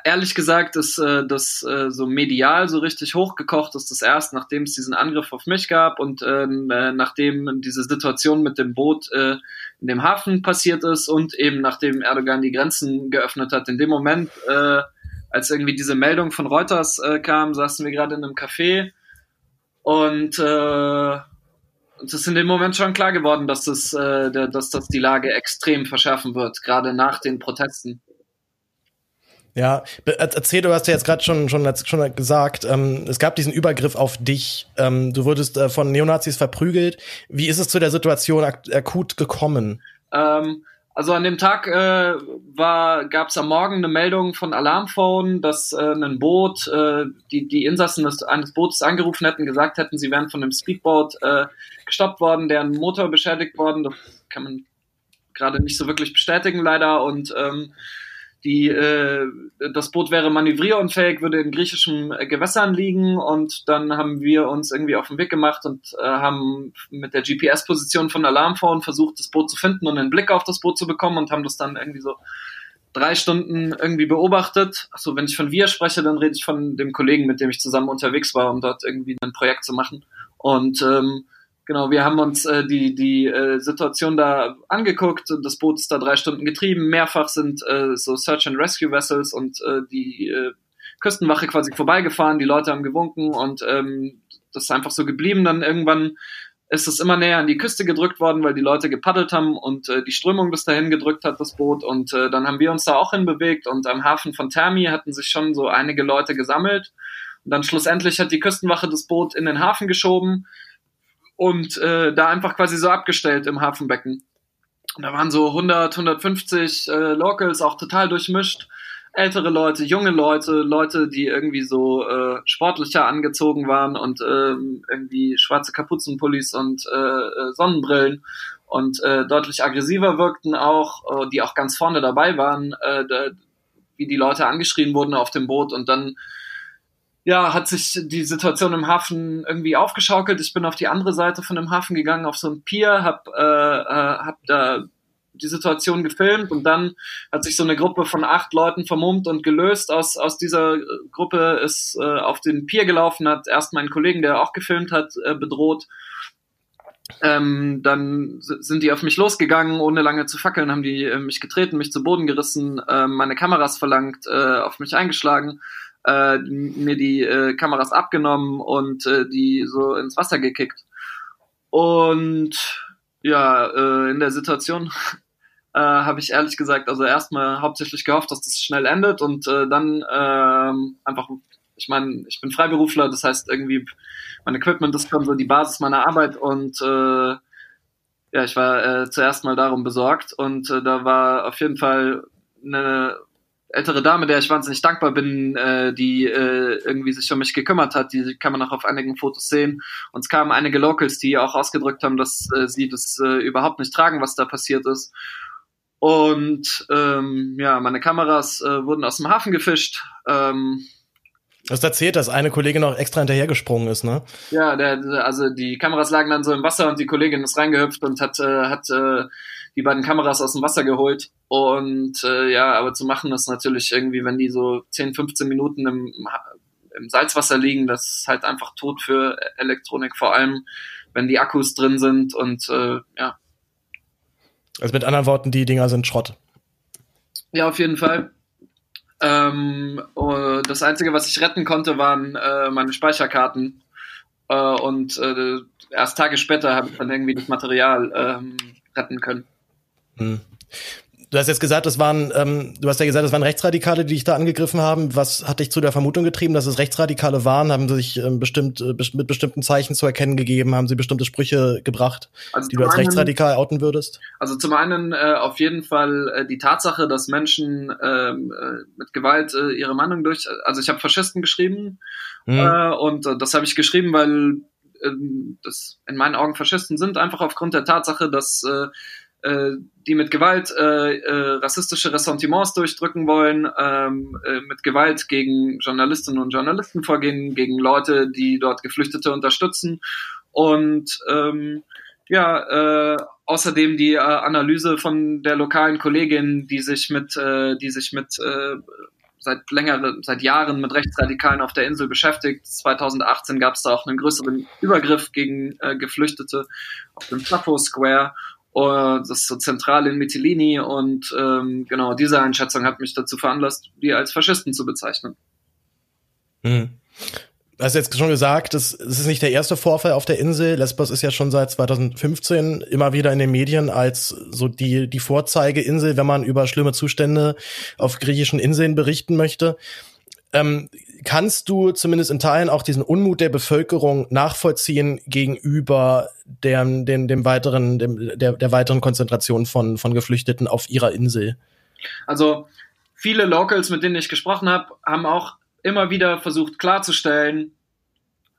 ehrlich gesagt ist äh, das äh, so medial so richtig hochgekocht ist das erst, nachdem es diesen Angriff auf mich gab und ähm, äh, nachdem diese Situation mit dem Boot äh, in dem Hafen passiert ist und eben nachdem Erdogan die Grenzen geöffnet hat. In dem Moment, äh, als irgendwie diese Meldung von Reuters äh, kam, saßen wir gerade in einem Café und äh, es ist in dem Moment schon klar geworden, dass das, äh, dass das die Lage extrem verschärfen wird, gerade nach den Protesten. Ja, erzähl, du hast ja jetzt gerade schon, schon, schon gesagt, ähm, es gab diesen Übergriff auf dich. Ähm, du wurdest äh, von Neonazis verprügelt. Wie ist es zu der Situation ak akut gekommen? Ähm, also an dem Tag äh, gab es am Morgen eine Meldung von Alarmphone, dass äh, ein Boot, äh, die, die Insassen des, eines Bootes angerufen hätten, gesagt hätten, sie wären von einem Speedboat äh, gestoppt worden, deren Motor beschädigt worden. Das kann man gerade nicht so wirklich bestätigen, leider. Und ähm, die, äh, das Boot wäre manövrierunfähig, würde in griechischen äh, Gewässern liegen und dann haben wir uns irgendwie auf den Weg gemacht und äh, haben mit der GPS-Position von Alarmphone versucht, das Boot zu finden und einen Blick auf das Boot zu bekommen und haben das dann irgendwie so drei Stunden irgendwie beobachtet. Achso, wenn ich von wir spreche, dann rede ich von dem Kollegen, mit dem ich zusammen unterwegs war, um dort irgendwie ein Projekt zu machen. Und ähm, Genau, wir haben uns äh, die, die äh, Situation da angeguckt. Das Boot ist da drei Stunden getrieben. Mehrfach sind äh, so Search and Rescue Vessels und äh, die äh, Küstenwache quasi vorbeigefahren. Die Leute haben gewunken und ähm, das ist einfach so geblieben. Dann irgendwann ist es immer näher an die Küste gedrückt worden, weil die Leute gepaddelt haben und äh, die Strömung bis dahin gedrückt hat, das Boot. Und äh, dann haben wir uns da auch hinbewegt und am Hafen von Termi hatten sich schon so einige Leute gesammelt. Und dann schlussendlich hat die Küstenwache das Boot in den Hafen geschoben und äh, da einfach quasi so abgestellt im Hafenbecken. Und da waren so 100, 150 äh, Locals, auch total durchmischt. Ältere Leute, junge Leute, Leute, die irgendwie so äh, sportlicher angezogen waren und ähm, irgendwie schwarze Kapuzenpullis und äh, äh Sonnenbrillen und äh, deutlich aggressiver wirkten auch, äh, die auch ganz vorne dabei waren, äh, da, wie die Leute angeschrien wurden auf dem Boot und dann ja, hat sich die Situation im Hafen irgendwie aufgeschaukelt. Ich bin auf die andere Seite von dem Hafen gegangen, auf so ein Pier, hab, äh, äh, hab da die Situation gefilmt und dann hat sich so eine Gruppe von acht Leuten vermummt und gelöst. Aus, aus dieser Gruppe ist äh, auf den Pier gelaufen, hat erst meinen Kollegen, der auch gefilmt hat, äh, bedroht. Ähm, dann sind die auf mich losgegangen, ohne lange zu fackeln, haben die äh, mich getreten, mich zu Boden gerissen, äh, meine Kameras verlangt, äh, auf mich eingeschlagen äh, mir die äh, Kameras abgenommen und äh, die so ins Wasser gekickt. Und Ja, äh, in der Situation äh, habe ich ehrlich gesagt, also erstmal hauptsächlich gehofft, dass das schnell endet und äh, dann äh, einfach, ich meine, ich bin Freiberufler, das heißt irgendwie, mein Equipment ist schon so die Basis meiner Arbeit und äh, ja, ich war äh, zuerst mal darum besorgt und äh, da war auf jeden Fall eine ältere Dame, der ich wahnsinnig dankbar bin, äh, die äh, irgendwie sich um mich gekümmert hat. Die kann man auch auf einigen Fotos sehen. Und es kamen einige Locals, die auch ausgedrückt haben, dass äh, sie das äh, überhaupt nicht tragen, was da passiert ist. Und ähm, ja, meine Kameras äh, wurden aus dem Hafen gefischt. Ähm, Du hast erzählt, dass eine Kollegin noch extra hinterhergesprungen ist, ne? Ja, der, also die Kameras lagen dann so im Wasser und die Kollegin ist reingehüpft und hat, äh, hat äh, die beiden Kameras aus dem Wasser geholt. Und äh, ja, aber zu machen ist natürlich irgendwie, wenn die so 10, 15 Minuten im, im Salzwasser liegen, das ist halt einfach tot für Elektronik, vor allem wenn die Akkus drin sind und äh, ja, also mit anderen Worten, die Dinger sind Schrott. Ja, auf jeden Fall. Ähm, oh, das Einzige, was ich retten konnte, waren äh, meine Speicherkarten. Äh, und äh, erst Tage später habe ich dann irgendwie das Material ähm, retten können. Hm. Du hast jetzt gesagt, das waren, ähm, du hast ja gesagt, das waren Rechtsradikale, die dich da angegriffen haben. Was hat dich zu der Vermutung getrieben, dass es Rechtsradikale waren? Haben sie sich ähm, bestimmt äh, mit bestimmten Zeichen zu erkennen gegeben? Haben sie bestimmte Sprüche gebracht, also die du als einen, rechtsradikal outen würdest? Also zum einen äh, auf jeden Fall äh, die Tatsache, dass Menschen ähm, äh, mit Gewalt äh, ihre Meinung durch, also ich habe Faschisten geschrieben mhm. äh, und äh, das habe ich geschrieben, weil äh, das in meinen Augen Faschisten sind, einfach aufgrund der Tatsache, dass äh, äh, die mit Gewalt äh, äh, rassistische Ressentiments durchdrücken wollen, ähm, äh, mit Gewalt gegen Journalistinnen und Journalisten vorgehen, gegen Leute, die dort Geflüchtete unterstützen und ähm, ja, äh, außerdem die äh, Analyse von der lokalen Kollegin, die sich mit, äh, die sich mit äh, seit längeren, seit Jahren mit Rechtsradikalen auf der Insel beschäftigt. 2018 gab es da auch einen größeren Übergriff gegen äh, Geflüchtete auf dem Sappho Square das ist so zentral in Mytilini und ähm, genau diese Einschätzung hat mich dazu veranlasst, die als Faschisten zu bezeichnen. Hm. Du hast jetzt schon gesagt, es ist nicht der erste Vorfall auf der Insel. Lesbos ist ja schon seit 2015 immer wieder in den Medien als so die, die Vorzeigeinsel, wenn man über schlimme Zustände auf griechischen Inseln berichten möchte. Ähm, kannst du zumindest in Teilen auch diesen Unmut der Bevölkerung nachvollziehen gegenüber dem, dem, dem weiteren, dem, der, der weiteren Konzentration von, von Geflüchteten auf ihrer Insel? Also viele Locals, mit denen ich gesprochen habe, haben auch immer wieder versucht klarzustellen,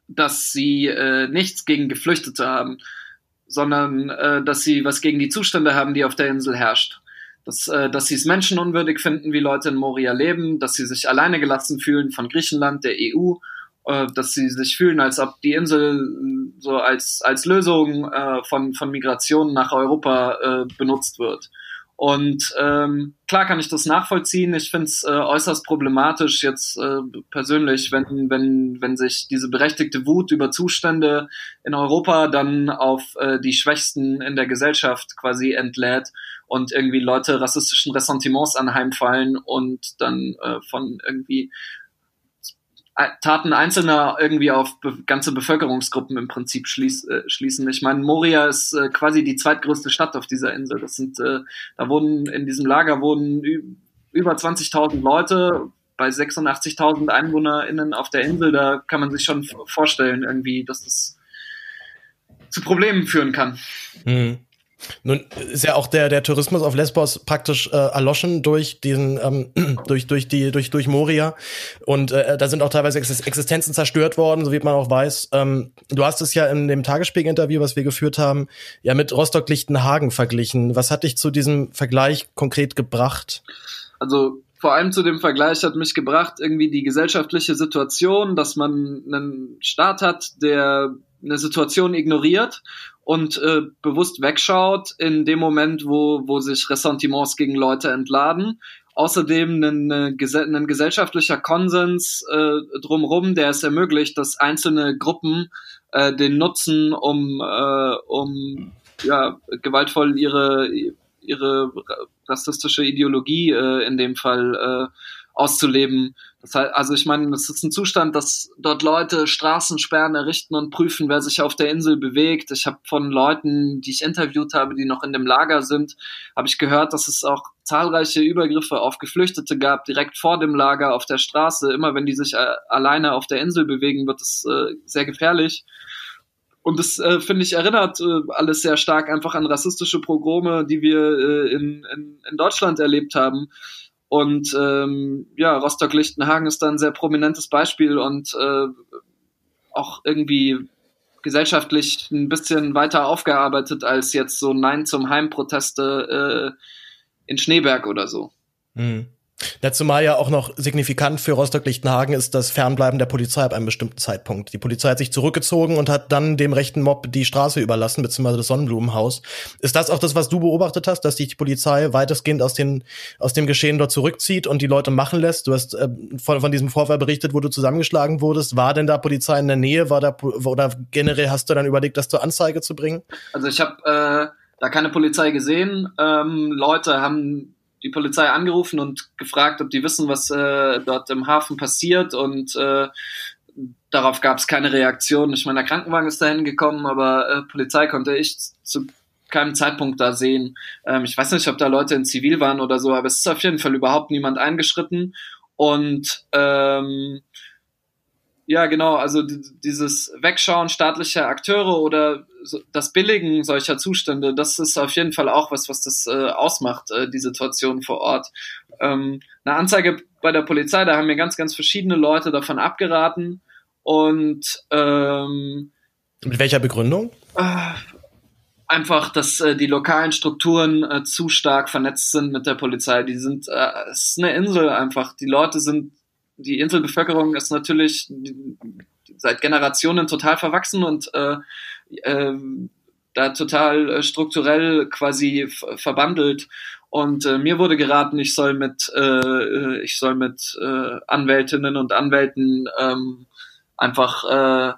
dass sie äh, nichts gegen Geflüchtete haben, sondern äh, dass sie was gegen die Zustände haben, die auf der Insel herrscht dass, äh, dass sie es menschenunwürdig finden, wie Leute in Moria leben, dass sie sich alleine gelassen fühlen von Griechenland, der EU, äh, dass sie sich fühlen, als ob die Insel äh, so als, als Lösung äh, von, von Migration nach Europa äh, benutzt wird. Und ähm, klar kann ich das nachvollziehen. Ich finde es äh, äußerst problematisch jetzt äh, persönlich, wenn, wenn, wenn sich diese berechtigte Wut über Zustände in Europa dann auf äh, die Schwächsten in der Gesellschaft quasi entlädt und irgendwie Leute rassistischen Ressentiments anheimfallen und dann äh, von irgendwie Taten Einzelner irgendwie auf be ganze Bevölkerungsgruppen im Prinzip schließ, äh, schließen. Ich meine, Moria ist äh, quasi die zweitgrößte Stadt auf dieser Insel. Das sind, äh, da wurden in diesem Lager wurden über 20.000 Leute bei 86.000 EinwohnerInnen auf der Insel. Da kann man sich schon vorstellen, irgendwie, dass das zu Problemen führen kann. Mhm. Nun ist ja auch der, der Tourismus auf Lesbos praktisch äh, erloschen durch diesen, ähm, durch, durch die, durch, durch Moria. Und äh, da sind auch teilweise Existenzen zerstört worden, so wie man auch weiß. Ähm, du hast es ja in dem Tagesspiegel-Interview, was wir geführt haben, ja mit Rostock-Lichtenhagen verglichen. Was hat dich zu diesem Vergleich konkret gebracht? Also vor allem zu dem Vergleich hat mich gebracht irgendwie die gesellschaftliche Situation, dass man einen Staat hat, der eine Situation ignoriert und äh, bewusst wegschaut in dem Moment, wo, wo sich Ressentiments gegen Leute entladen. Außerdem ein, ein gesellschaftlicher Konsens äh, drumherum, der es ermöglicht, dass einzelne Gruppen äh, den nutzen, um, äh, um ja, gewaltvoll ihre, ihre rassistische Ideologie äh, in dem Fall äh, auszuleben. Das heißt, also ich meine, es ist ein Zustand, dass dort Leute Straßensperren errichten und prüfen, wer sich auf der Insel bewegt. Ich habe von Leuten, die ich interviewt habe, die noch in dem Lager sind, habe ich gehört, dass es auch zahlreiche Übergriffe auf Geflüchtete gab, direkt vor dem Lager auf der Straße. Immer wenn die sich äh, alleine auf der Insel bewegen, wird es äh, sehr gefährlich. Und das, äh, finde ich, erinnert äh, alles sehr stark einfach an rassistische Progrome, die wir äh, in, in, in Deutschland erlebt haben. Und ähm, ja, Rostock-Lichtenhagen ist da ein sehr prominentes Beispiel und äh, auch irgendwie gesellschaftlich ein bisschen weiter aufgearbeitet als jetzt so Nein zum Heim-Proteste äh, in Schneeberg oder so. Mhm. Ja, zumal ja auch noch signifikant für Rostock-Lichtenhagen ist das Fernbleiben der Polizei ab einem bestimmten Zeitpunkt. Die Polizei hat sich zurückgezogen und hat dann dem rechten Mob die Straße überlassen, beziehungsweise das Sonnenblumenhaus. Ist das auch das, was du beobachtet hast, dass sich die Polizei weitestgehend aus, den, aus dem Geschehen dort zurückzieht und die Leute machen lässt? Du hast äh, von, von diesem Vorfall berichtet, wo du zusammengeschlagen wurdest. War denn da Polizei in der Nähe? War da, oder generell hast du dann überlegt, das zur Anzeige zu bringen? Also ich habe äh, da keine Polizei gesehen. Ähm, Leute haben die Polizei angerufen und gefragt, ob die wissen, was äh, dort im Hafen passiert und äh, darauf gab es keine Reaktion. Ich meine, der Krankenwagen ist dahin gekommen, aber äh, Polizei konnte ich zu keinem Zeitpunkt da sehen. Ähm, ich weiß nicht, ob da Leute in Zivil waren oder so, aber es ist auf jeden Fall überhaupt niemand eingeschritten und ähm, ja, genau, also dieses Wegschauen staatlicher Akteure oder das Billigen solcher Zustände, das ist auf jeden Fall auch was, was das äh, ausmacht, äh, die Situation vor Ort. Ähm, eine Anzeige bei der Polizei, da haben mir ganz, ganz verschiedene Leute davon abgeraten und ähm, mit welcher Begründung? Äh, einfach, dass äh, die lokalen Strukturen äh, zu stark vernetzt sind mit der Polizei. Die sind, äh, es ist eine Insel einfach. Die Leute sind die Inselbevölkerung ist natürlich seit Generationen total verwachsen und äh, äh, da total äh, strukturell quasi verbandelt. Und äh, mir wurde geraten, ich soll mit, äh, ich soll mit äh, Anwältinnen und Anwälten ähm, einfach äh,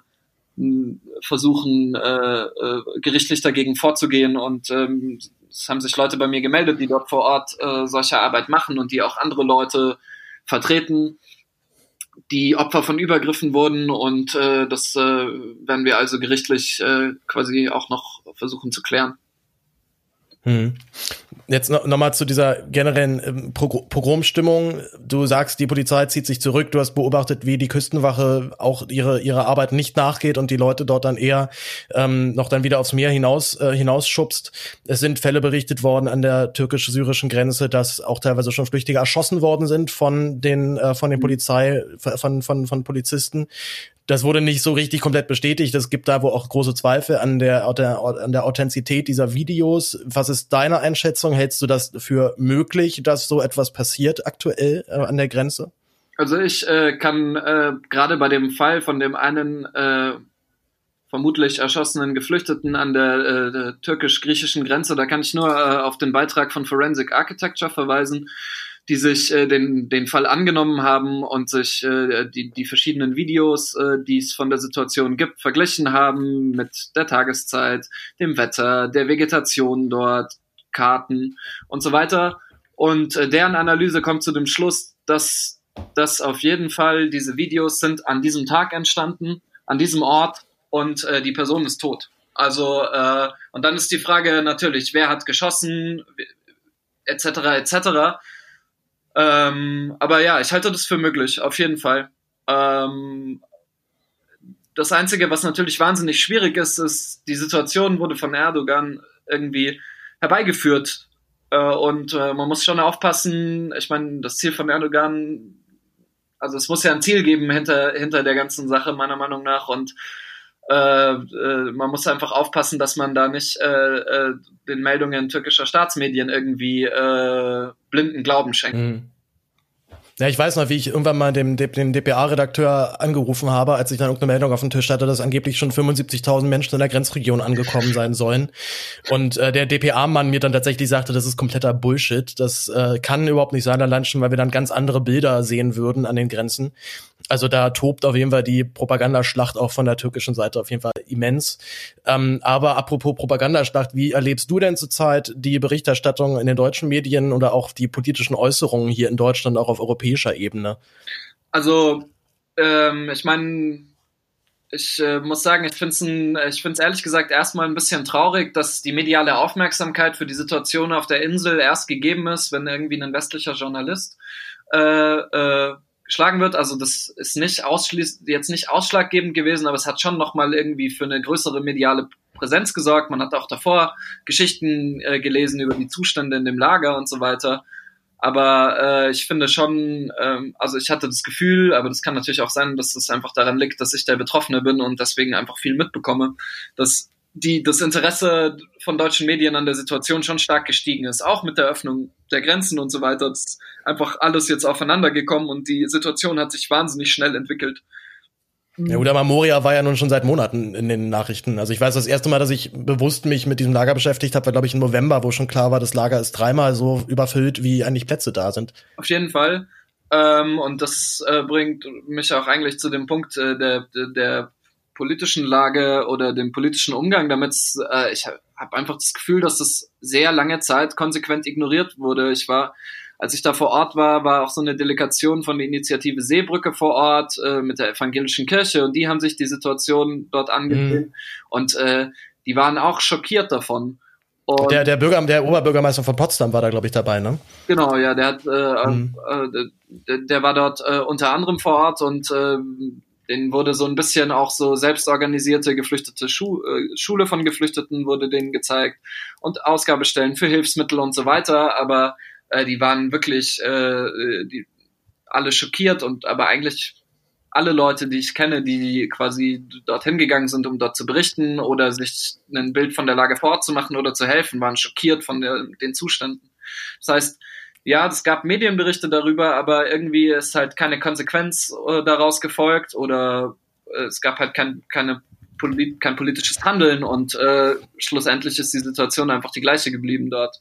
versuchen, äh, äh, gerichtlich dagegen vorzugehen. Und ähm, es haben sich Leute bei mir gemeldet, die dort vor Ort äh, solche Arbeit machen und die auch andere Leute vertreten die Opfer von Übergriffen wurden und äh, das äh, werden wir also gerichtlich äh, quasi auch noch versuchen zu klären. Hm. Jetzt noch, noch mal zu dieser generellen ähm, Pogromstimmung. Du sagst, die Polizei zieht sich zurück. Du hast beobachtet, wie die Küstenwache auch ihre ihre Arbeit nicht nachgeht und die Leute dort dann eher ähm, noch dann wieder aufs Meer hinaus äh, hinausschubst. Es sind Fälle berichtet worden an der türkisch-syrischen Grenze, dass auch teilweise schon Flüchtige erschossen worden sind von den äh, von den Polizei von von von Polizisten das wurde nicht so richtig komplett bestätigt. Es gibt da wohl auch große Zweifel an der, an der Authentizität dieser Videos. Was ist deine Einschätzung? Hältst du das für möglich, dass so etwas passiert aktuell äh, an der Grenze? Also ich äh, kann äh, gerade bei dem Fall von dem einen äh, vermutlich erschossenen Geflüchteten an der, äh, der türkisch-griechischen Grenze, da kann ich nur äh, auf den Beitrag von Forensic Architecture verweisen die sich äh, den, den Fall angenommen haben und sich äh, die, die verschiedenen Videos, äh, die es von der Situation gibt, verglichen haben mit der Tageszeit, dem Wetter, der Vegetation dort, Karten und so weiter. Und äh, deren Analyse kommt zu dem Schluss, dass, dass auf jeden Fall diese Videos sind an diesem Tag entstanden, an diesem Ort und äh, die Person ist tot. Also, äh, und dann ist die Frage natürlich, wer hat geschossen, etc., etc. Ähm, aber ja, ich halte das für möglich, auf jeden Fall. Ähm, das Einzige, was natürlich wahnsinnig schwierig ist, ist, die Situation wurde von Erdogan irgendwie herbeigeführt. Äh, und äh, man muss schon aufpassen, ich meine, das Ziel von Erdogan, also es muss ja ein Ziel geben hinter, hinter der ganzen Sache, meiner Meinung nach. Und äh, äh, man muss einfach aufpassen, dass man da nicht äh, äh, den Meldungen türkischer Staatsmedien irgendwie blinden Glauben schenkt. Mhm. Ja, ich weiß noch, wie ich irgendwann mal dem, dem DPA-Redakteur angerufen habe, als ich dann irgendeine Meldung auf dem Tisch hatte, dass angeblich schon 75.000 Menschen in der Grenzregion angekommen sein sollen. Und äh, der DPA-Mann mir dann tatsächlich sagte, das ist kompletter Bullshit. Das äh, kann überhaupt nicht sein, allein schon, weil wir dann ganz andere Bilder sehen würden an den Grenzen. Also da tobt auf jeden Fall die Propagandaschlacht auch von der türkischen Seite auf jeden Fall immens. Ähm, aber apropos Propagandaschlacht, wie erlebst du denn zurzeit die Berichterstattung in den deutschen Medien oder auch die politischen Äußerungen hier in Deutschland auch auf europäischer Ebene? Also ähm, ich meine, ich äh, muss sagen, ich finde es ich find's ehrlich gesagt erstmal ein bisschen traurig, dass die mediale Aufmerksamkeit für die Situation auf der Insel erst gegeben ist, wenn irgendwie ein westlicher Journalist äh, äh, geschlagen wird. Also das ist nicht ausschließlich jetzt nicht ausschlaggebend gewesen, aber es hat schon nochmal irgendwie für eine größere mediale Präsenz gesorgt. Man hat auch davor Geschichten äh, gelesen über die Zustände in dem Lager und so weiter. Aber äh, ich finde schon, ähm, also ich hatte das Gefühl, aber das kann natürlich auch sein, dass es einfach daran liegt, dass ich der Betroffene bin und deswegen einfach viel mitbekomme, dass die, das Interesse von deutschen Medien an der Situation schon stark gestiegen ist, auch mit der Öffnung der Grenzen und so weiter. Ist einfach alles jetzt aufeinander gekommen und die Situation hat sich wahnsinnig schnell entwickelt. Ja gut, aber Moria war ja nun schon seit Monaten in den Nachrichten. Also ich weiß, das erste Mal, dass ich bewusst mich mit diesem Lager beschäftigt habe, war glaube ich im November, wo schon klar war, das Lager ist dreimal so überfüllt, wie eigentlich Plätze da sind. Auf jeden Fall. Ähm, und das äh, bringt mich auch eigentlich zu dem Punkt äh, der, der politischen Lage oder dem politischen Umgang damit. Äh, ich habe einfach das Gefühl, dass das sehr lange Zeit konsequent ignoriert wurde. Ich war als ich da vor Ort war, war auch so eine Delegation von der Initiative Seebrücke vor Ort äh, mit der evangelischen Kirche und die haben sich die Situation dort angesehen mhm. und äh, die waren auch schockiert davon. Und der, der Bürger, der Oberbürgermeister von Potsdam war da, glaube ich, dabei, ne? Genau, ja, der hat, äh, mhm. äh, der, der war dort äh, unter anderem vor Ort und äh, denen wurde so ein bisschen auch so selbstorganisierte geflüchtete Schu äh, Schule von Geflüchteten wurde denen gezeigt und Ausgabestellen für Hilfsmittel und so weiter, aber äh, die waren wirklich äh, die, alle schockiert und aber eigentlich alle Leute, die ich kenne, die quasi dorthin gegangen sind, um dort zu berichten oder sich ein Bild von der Lage vorzumachen oder zu helfen, waren schockiert von der, den Zuständen. Das heißt, ja, es gab Medienberichte darüber, aber irgendwie ist halt keine Konsequenz äh, daraus gefolgt oder äh, es gab halt kein, keine, polit kein politisches Handeln und äh, schlussendlich ist die Situation einfach die gleiche geblieben dort.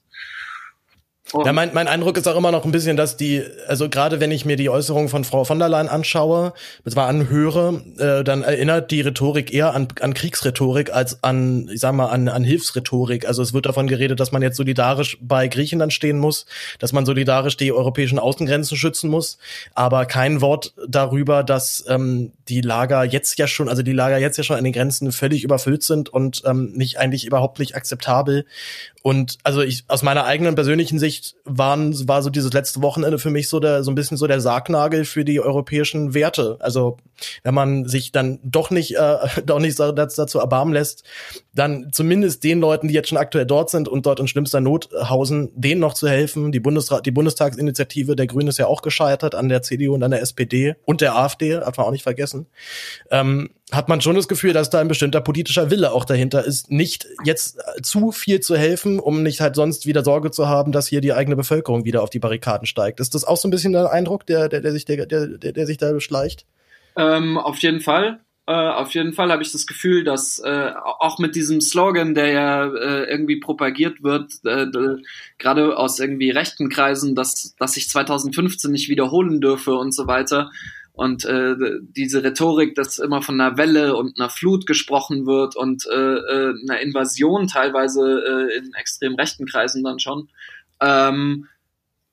Oh. Ja, mein, mein Eindruck ist auch immer noch ein bisschen, dass die, also gerade wenn ich mir die Äußerungen von Frau von der Leyen anschaue, zwar anhöre, äh, dann erinnert die Rhetorik eher an, an Kriegsrhetorik als an, ich sag mal, an, an Hilfsrhetorik. Also es wird davon geredet, dass man jetzt solidarisch bei Griechenland stehen muss, dass man solidarisch die europäischen Außengrenzen schützen muss, aber kein Wort darüber, dass ähm, die Lager jetzt ja schon, also die Lager jetzt ja schon an den Grenzen völlig überfüllt sind und ähm, nicht eigentlich überhaupt nicht akzeptabel und also ich aus meiner eigenen persönlichen Sicht waren war so dieses letzte Wochenende für mich so der so ein bisschen so der Sargnagel für die europäischen Werte. Also wenn man sich dann doch nicht äh, doch nicht dazu erbarmen lässt, dann zumindest den Leuten, die jetzt schon aktuell dort sind und dort in schlimmster Not hausen, denen noch zu helfen. Die Bundesrat die Bundestagsinitiative der Grünen ist ja auch gescheitert an der CDU und an der SPD und der AfD, hat man auch nicht vergessen. Ähm, hat man schon das Gefühl, dass da ein bestimmter politischer Wille auch dahinter ist, nicht jetzt zu viel zu helfen, um nicht halt sonst wieder Sorge zu haben, dass hier die eigene Bevölkerung wieder auf die Barrikaden steigt. Ist das auch so ein bisschen der Eindruck, der, der, der sich, der, der, der sich da beschleicht? Ähm, auf jeden Fall. Äh, auf jeden Fall habe ich das Gefühl, dass äh, auch mit diesem Slogan, der ja äh, irgendwie propagiert wird, äh, gerade aus irgendwie rechten Kreisen, dass, dass sich 2015 nicht wiederholen dürfe und so weiter, und äh, diese Rhetorik, dass immer von einer Welle und einer Flut gesprochen wird und äh, äh, einer Invasion teilweise äh, in extrem rechten Kreisen dann schon, ähm,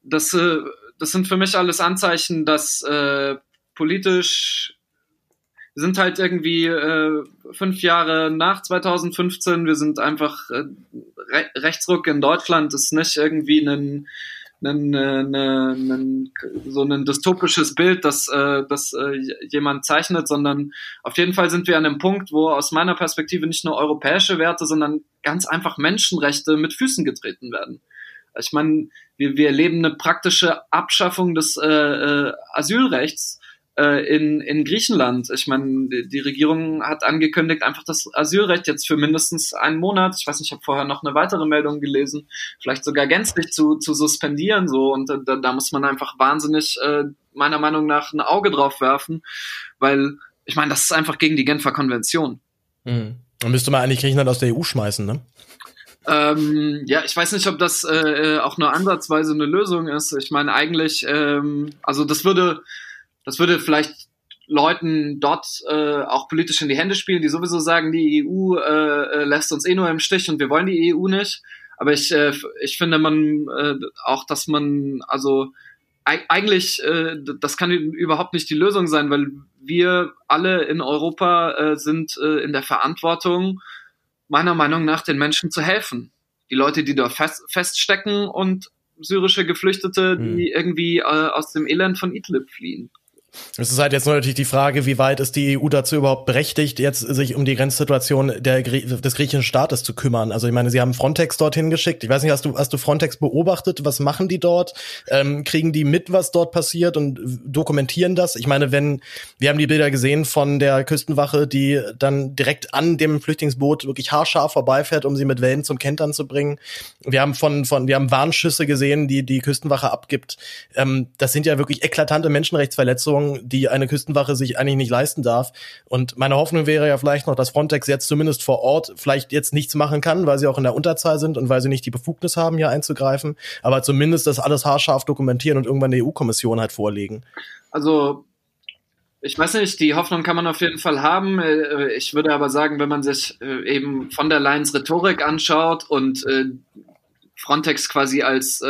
das, äh, das sind für mich alles Anzeichen, dass äh, politisch wir sind halt irgendwie äh, fünf Jahre nach 2015, wir sind einfach äh, Re Rechtsruck in Deutschland. Ist nicht irgendwie ein einen, einen, einen, so ein dystopisches Bild, das, äh, das äh, jemand zeichnet, sondern auf jeden Fall sind wir an einem Punkt, wo aus meiner Perspektive nicht nur europäische Werte, sondern ganz einfach Menschenrechte mit Füßen getreten werden. Ich meine, wir, wir erleben eine praktische Abschaffung des äh, äh, Asylrechts äh, in, in Griechenland. Ich meine, die, die, Regierung hat angekündigt, einfach das Asylrecht jetzt für mindestens einen Monat, ich weiß nicht, ich habe vorher noch eine weitere Meldung gelesen, vielleicht sogar gänzlich zu, zu suspendieren. So Und äh, da, da muss man einfach wahnsinnig, äh, meiner Meinung nach, ein Auge drauf werfen, weil ich meine, das ist einfach gegen die Genfer Konvention. Mhm. Dann müsste man eigentlich Griechenland aus der EU schmeißen, ne? Ähm, ja, ich weiß nicht, ob das äh, auch nur ansatzweise eine Lösung ist. Ich meine, eigentlich, ähm, also das würde, das würde vielleicht Leuten dort äh, auch politisch in die Hände spielen, die sowieso sagen, die EU äh, äh, lässt uns eh nur im Stich und wir wollen die EU nicht. Aber ich, äh, ich finde man äh, auch, dass man, also eigentlich, äh, das kann überhaupt nicht die Lösung sein, weil wir alle in Europa äh, sind äh, in der Verantwortung, meiner Meinung nach den Menschen zu helfen. Die Leute, die dort fest, feststecken und syrische Geflüchtete, die hm. irgendwie äh, aus dem Elend von Idlib fliehen. Es ist halt jetzt natürlich die Frage, wie weit ist die EU dazu überhaupt berechtigt, jetzt sich um die Grenzsituation der, des griechischen Staates zu kümmern. Also ich meine, sie haben Frontex dorthin geschickt. Ich weiß nicht, hast du, hast du Frontex beobachtet? Was machen die dort? Ähm, kriegen die mit, was dort passiert und dokumentieren das? Ich meine, wenn, wir haben die Bilder gesehen von der Küstenwache, die dann direkt an dem Flüchtlingsboot wirklich haarscharf vorbeifährt, um sie mit Wellen zum Kentern zu bringen. Wir haben von, von, wir haben Warnschüsse gesehen, die die Küstenwache abgibt. Ähm, das sind ja wirklich eklatante Menschenrechtsverletzungen Verantwortung, die eine Küstenwache sich eigentlich nicht leisten darf. Und meine Hoffnung wäre ja vielleicht noch, dass Frontex jetzt zumindest vor Ort vielleicht jetzt nichts machen kann, weil sie auch in der Unterzahl sind und weil sie nicht die Befugnis haben, hier einzugreifen. Aber zumindest das alles haarscharf dokumentieren und irgendwann der EU-Kommission halt vorlegen. Also ich weiß nicht, die Hoffnung kann man auf jeden Fall haben. Äh, ich würde aber sagen, wenn man sich äh, eben von der Leyen's Rhetorik anschaut und äh, Frontex quasi als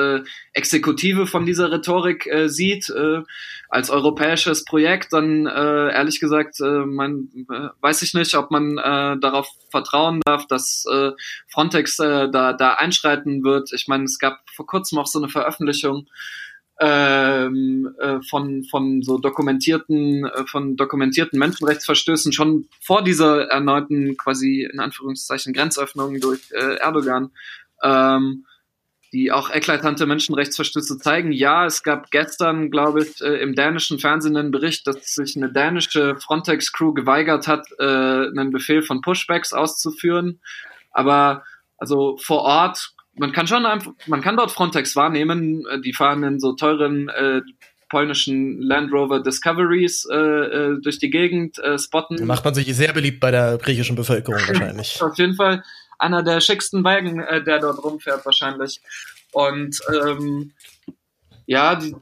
Exekutive von dieser Rhetorik sieht, als europäisches Projekt, dann äh, ehrlich gesagt, äh, man äh, weiß ich nicht, ob man äh, darauf vertrauen darf, dass äh, Frontex äh, da, da einschreiten wird. Ich meine, es gab vor kurzem auch so eine Veröffentlichung ähm, äh, von von so dokumentierten äh, von dokumentierten Menschenrechtsverstößen schon vor dieser erneuten quasi in Anführungszeichen Grenzöffnung durch äh, Erdogan. Ähm, die auch eklatante Menschenrechtsverstöße zeigen. Ja, es gab gestern, glaube ich, äh, im dänischen Fernsehen einen Bericht, dass sich eine dänische Frontex-Crew geweigert hat, äh, einen Befehl von Pushbacks auszuführen. Aber also vor Ort, man kann schon einfach, man kann dort Frontex wahrnehmen. Äh, die fahren in so teuren äh, polnischen Land Rover Discoveries äh, durch die Gegend äh, spotten. Macht man sich sehr beliebt bei der griechischen Bevölkerung wahrscheinlich. Auf jeden Fall einer der schicksten Wagen, äh, der dort rumfährt wahrscheinlich. Und ähm, ja, die,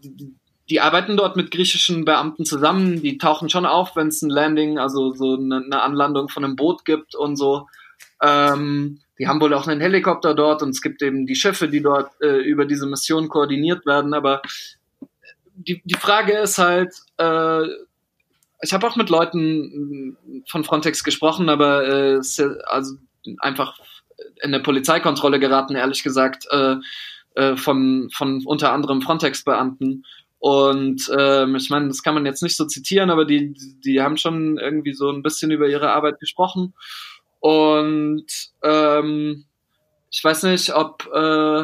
die arbeiten dort mit griechischen Beamten zusammen. Die tauchen schon auf, wenn es ein Landing, also so eine, eine, Anlandung von einem Boot gibt und so. Ähm, die haben wohl auch einen Helikopter dort und es gibt eben die Schiffe, die dort äh, über diese Mission koordiniert werden. Aber die, die Frage ist halt, äh, ich habe auch mit Leuten von Frontex gesprochen, aber äh, also einfach in eine Polizeikontrolle geraten, ehrlich gesagt, äh, äh, von, von unter anderem Frontex-Beamten. Und ähm, ich meine, das kann man jetzt nicht so zitieren, aber die, die haben schon irgendwie so ein bisschen über ihre Arbeit gesprochen. Und ähm, ich weiß nicht, ob, äh,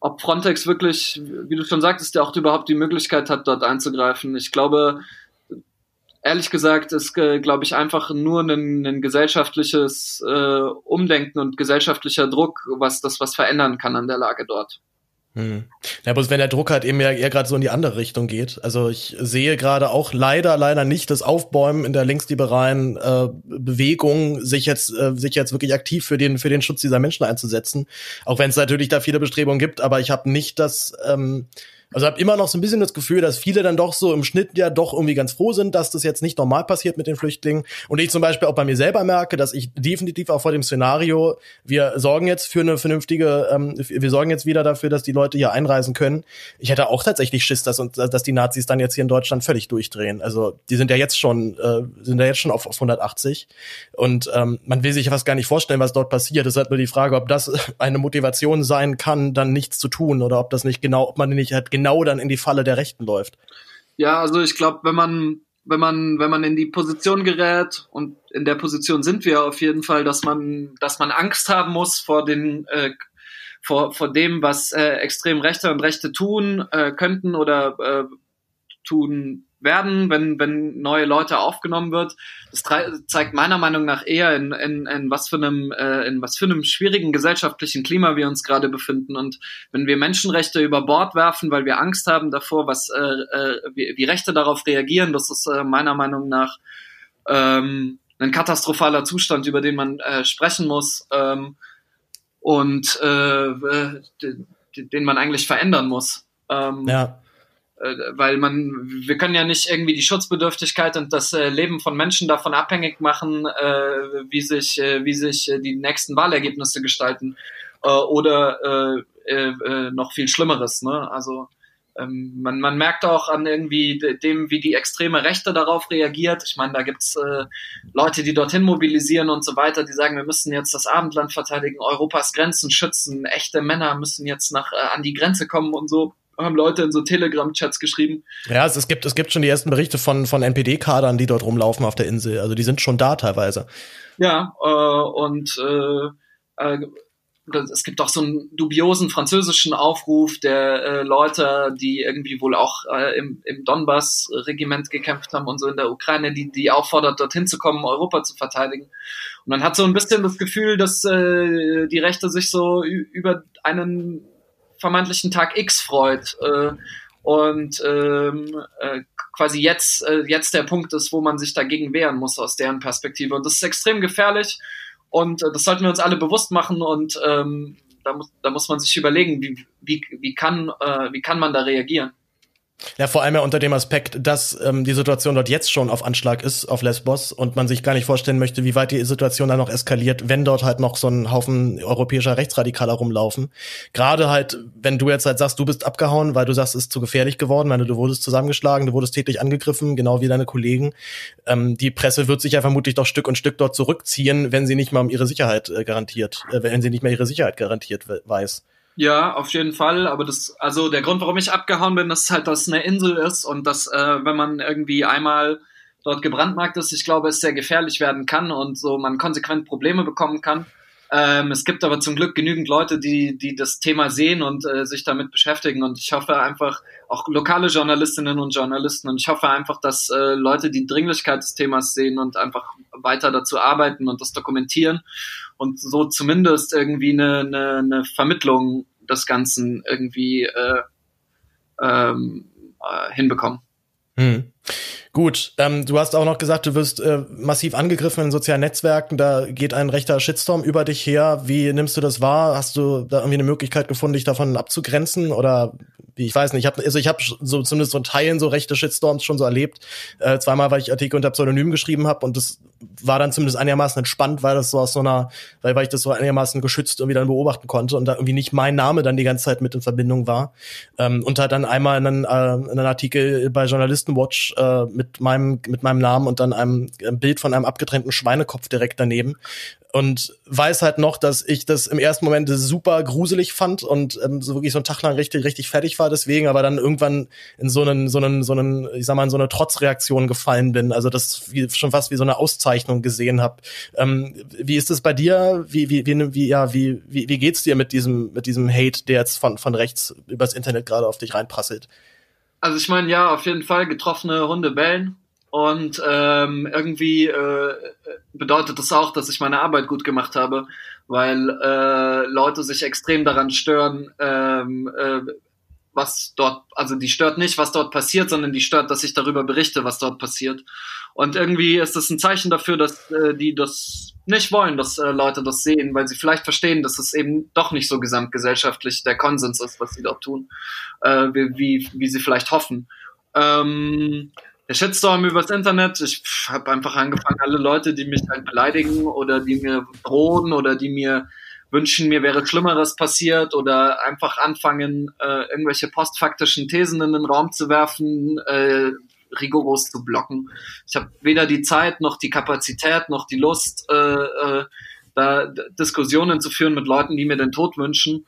ob Frontex wirklich, wie du schon sagtest, ja auch überhaupt die Möglichkeit hat, dort einzugreifen. Ich glaube, ehrlich gesagt ist, äh, glaube ich, einfach nur ein, ein gesellschaftliches äh, Umdenken und gesellschaftlicher Druck, was das was verändern kann an der Lage dort. Hm. Ja, bloß wenn der Druck halt eben ja eher gerade so in die andere Richtung geht. Also ich sehe gerade auch leider, leider nicht das Aufbäumen in der linksliberalen äh, Bewegung, sich jetzt, äh, sich jetzt wirklich aktiv für den, für den Schutz dieser Menschen einzusetzen. Auch wenn es natürlich da viele Bestrebungen gibt, aber ich habe nicht das, ähm, also habe immer noch so ein bisschen das Gefühl, dass viele dann doch so im Schnitt ja doch irgendwie ganz froh sind, dass das jetzt nicht normal passiert mit den Flüchtlingen. Und ich zum Beispiel auch bei mir selber merke, dass ich definitiv auch vor dem Szenario, wir sorgen jetzt für eine vernünftige, ähm, wir sorgen jetzt wieder dafür, dass die Leute hier einreisen können. Ich hätte auch tatsächlich Schiss, dass, dass die Nazis dann jetzt hier in Deutschland völlig durchdrehen. Also die sind ja jetzt schon, äh, sind ja jetzt schon auf, auf 180. Und ähm, man will sich fast gar nicht vorstellen, was dort passiert. Es ist halt nur die Frage, ob das eine Motivation sein kann, dann nichts zu tun oder ob das nicht genau, ob man nicht halt genau dann in die Falle der Rechten läuft. Ja, also ich glaube, wenn man wenn man wenn man in die Position gerät und in der Position sind wir auf jeden Fall, dass man dass man Angst haben muss vor den äh, vor vor dem, was äh, extrem Rechte und Rechte tun äh, könnten oder äh, tun werden, wenn, wenn neue Leute aufgenommen wird. Das zeigt meiner Meinung nach eher in, in, in was für einem äh, in was für einem schwierigen gesellschaftlichen Klima wir uns gerade befinden. Und wenn wir Menschenrechte über Bord werfen, weil wir Angst haben davor, was äh, äh, wie, wie Rechte darauf reagieren, das ist äh, meiner Meinung nach ähm, ein katastrophaler Zustand, über den man äh, sprechen muss ähm, und äh, den man eigentlich verändern muss. Ähm, ja. Äh, weil man, wir können ja nicht irgendwie die Schutzbedürftigkeit und das äh, Leben von Menschen davon abhängig machen, äh, wie sich, wie sich die nächsten Wahlergebnisse gestalten oder noch viel Schlimmeres. Ne? Also ähm, man, man merkt auch an irgendwie dem, wie die extreme Rechte darauf reagiert. Ich meine, da gibt's äh, Leute, die dorthin mobilisieren und so weiter, die sagen, wir müssen jetzt das Abendland verteidigen, Europas Grenzen schützen, echte Männer müssen jetzt nach äh, an die Grenze kommen und so haben Leute in so Telegram-Chats geschrieben. Ja, es, es, gibt, es gibt schon die ersten Berichte von, von NPD-Kadern, die dort rumlaufen auf der Insel. Also die sind schon da teilweise. Ja, äh, und äh, äh, es gibt auch so einen dubiosen französischen Aufruf der äh, Leute, die irgendwie wohl auch äh, im, im Donbass-Regiment gekämpft haben und so in der Ukraine, die, die auffordert, dorthin zu kommen, Europa zu verteidigen. Und man hat so ein bisschen das Gefühl, dass äh, die Rechte sich so über einen vermeintlichen Tag X freut. Äh, und ähm, äh, quasi jetzt, äh, jetzt der Punkt ist, wo man sich dagegen wehren muss aus deren Perspektive. Und das ist extrem gefährlich. Und äh, das sollten wir uns alle bewusst machen und ähm, da, muss, da muss man sich überlegen, wie, wie, wie, kann, äh, wie kann man da reagieren. Ja, vor allem ja unter dem Aspekt, dass ähm, die Situation dort jetzt schon auf Anschlag ist, auf Lesbos, und man sich gar nicht vorstellen möchte, wie weit die Situation dann noch eskaliert, wenn dort halt noch so ein Haufen europäischer Rechtsradikaler rumlaufen. Gerade halt, wenn du jetzt halt sagst, du bist abgehauen, weil du sagst, es ist zu gefährlich geworden, weil du wurdest zusammengeschlagen, du wurdest tätlich angegriffen, genau wie deine Kollegen. Ähm, die Presse wird sich ja vermutlich doch Stück und Stück dort zurückziehen, wenn sie nicht mal um ihre Sicherheit äh, garantiert, äh, wenn sie nicht mehr ihre Sicherheit garantiert weiß. Ja, auf jeden Fall. Aber das, also der Grund, warum ich abgehauen bin, ist halt, dass es eine Insel ist und dass, äh, wenn man irgendwie einmal dort gebrandmarkt ist, ich glaube, es sehr gefährlich werden kann und so man konsequent Probleme bekommen kann. Ähm, es gibt aber zum Glück genügend Leute, die, die das Thema sehen und äh, sich damit beschäftigen. Und ich hoffe einfach, auch lokale Journalistinnen und Journalisten, und ich hoffe einfach, dass äh, Leute die Dringlichkeit des Themas sehen und einfach weiter dazu arbeiten und das dokumentieren und so zumindest irgendwie eine, eine, eine Vermittlung des Ganzen irgendwie äh, ähm, äh, hinbekommen. Hm. Gut, ähm, du hast auch noch gesagt, du wirst äh, massiv angegriffen in sozialen Netzwerken. Da geht ein rechter Shitstorm über dich her. Wie nimmst du das wahr? Hast du da irgendwie eine Möglichkeit gefunden, dich davon abzugrenzen? Oder wie ich weiß nicht, ich habe also ich habe so zumindest so in Teilen so rechte Shitstorms schon so erlebt. Äh, zweimal, weil ich Artikel unter Pseudonym geschrieben habe und das war dann zumindest einigermaßen entspannt, weil das so aus so einer, weil, weil ich das so einigermaßen geschützt irgendwie dann beobachten konnte und da irgendwie nicht mein Name dann die ganze Zeit mit in Verbindung war. Ähm, und halt dann einmal einen, äh, einen Artikel bei Journalistenwatch äh, mit meinem mit meinem Namen und dann einem, einem Bild von einem abgetrennten Schweinekopf direkt daneben und weiß halt noch, dass ich das im ersten Moment super gruselig fand und ähm, so wirklich so einen Tag lang richtig, richtig fertig war deswegen, aber dann irgendwann in so einen, so einen, so einen, ich sag mal, in so eine Trotzreaktion gefallen bin. Also das wie, schon fast wie so eine Auszeichnung gesehen habe. Ähm, wie ist es bei dir? Wie, wie, wie, wie, ja, wie, wie, wie geht's dir mit diesem, mit diesem Hate, der jetzt von, von rechts übers Internet gerade auf dich reinprasselt? Also ich meine, ja, auf jeden Fall getroffene Hunde bellen. Und ähm, irgendwie äh, bedeutet das auch, dass ich meine Arbeit gut gemacht habe, weil äh, Leute sich extrem daran stören, ähm, äh, was dort, also die stört nicht, was dort passiert, sondern die stört, dass ich darüber berichte, was dort passiert. Und irgendwie ist das ein Zeichen dafür, dass äh, die das nicht wollen, dass äh, Leute das sehen, weil sie vielleicht verstehen, dass es eben doch nicht so gesamtgesellschaftlich der Konsens ist, was sie dort tun, äh, wie, wie, sie vielleicht hoffen. Ähm, der Shitstorm übers Internet, ich habe einfach angefangen, alle Leute, die mich halt beleidigen oder die mir drohen oder die mir wünschen, mir wäre Schlimmeres passiert oder einfach anfangen, äh, irgendwelche postfaktischen Thesen in den Raum zu werfen, äh, rigoros zu blocken. Ich habe weder die Zeit noch die Kapazität noch die Lust, äh, äh, da Diskussionen zu führen mit Leuten, die mir den Tod wünschen.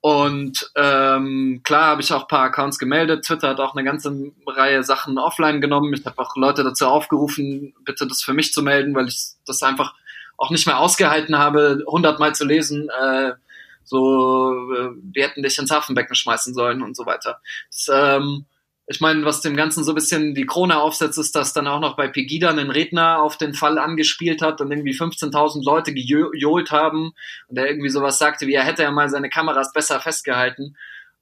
Und ähm, klar habe ich auch paar Accounts gemeldet. Twitter hat auch eine ganze Reihe Sachen offline genommen. Ich habe auch Leute dazu aufgerufen, bitte das für mich zu melden, weil ich das einfach auch nicht mehr ausgehalten habe, hundertmal zu lesen. Äh, so, äh, wir hätten dich ins Hafenbecken schmeißen sollen und so weiter. Das, ähm, ich meine, was dem Ganzen so ein bisschen die Krone aufsetzt, ist, dass dann auch noch bei Pegida ein Redner auf den Fall angespielt hat und irgendwie 15.000 Leute gejohlt haben und der irgendwie sowas sagte, wie er hätte ja mal seine Kameras besser festgehalten.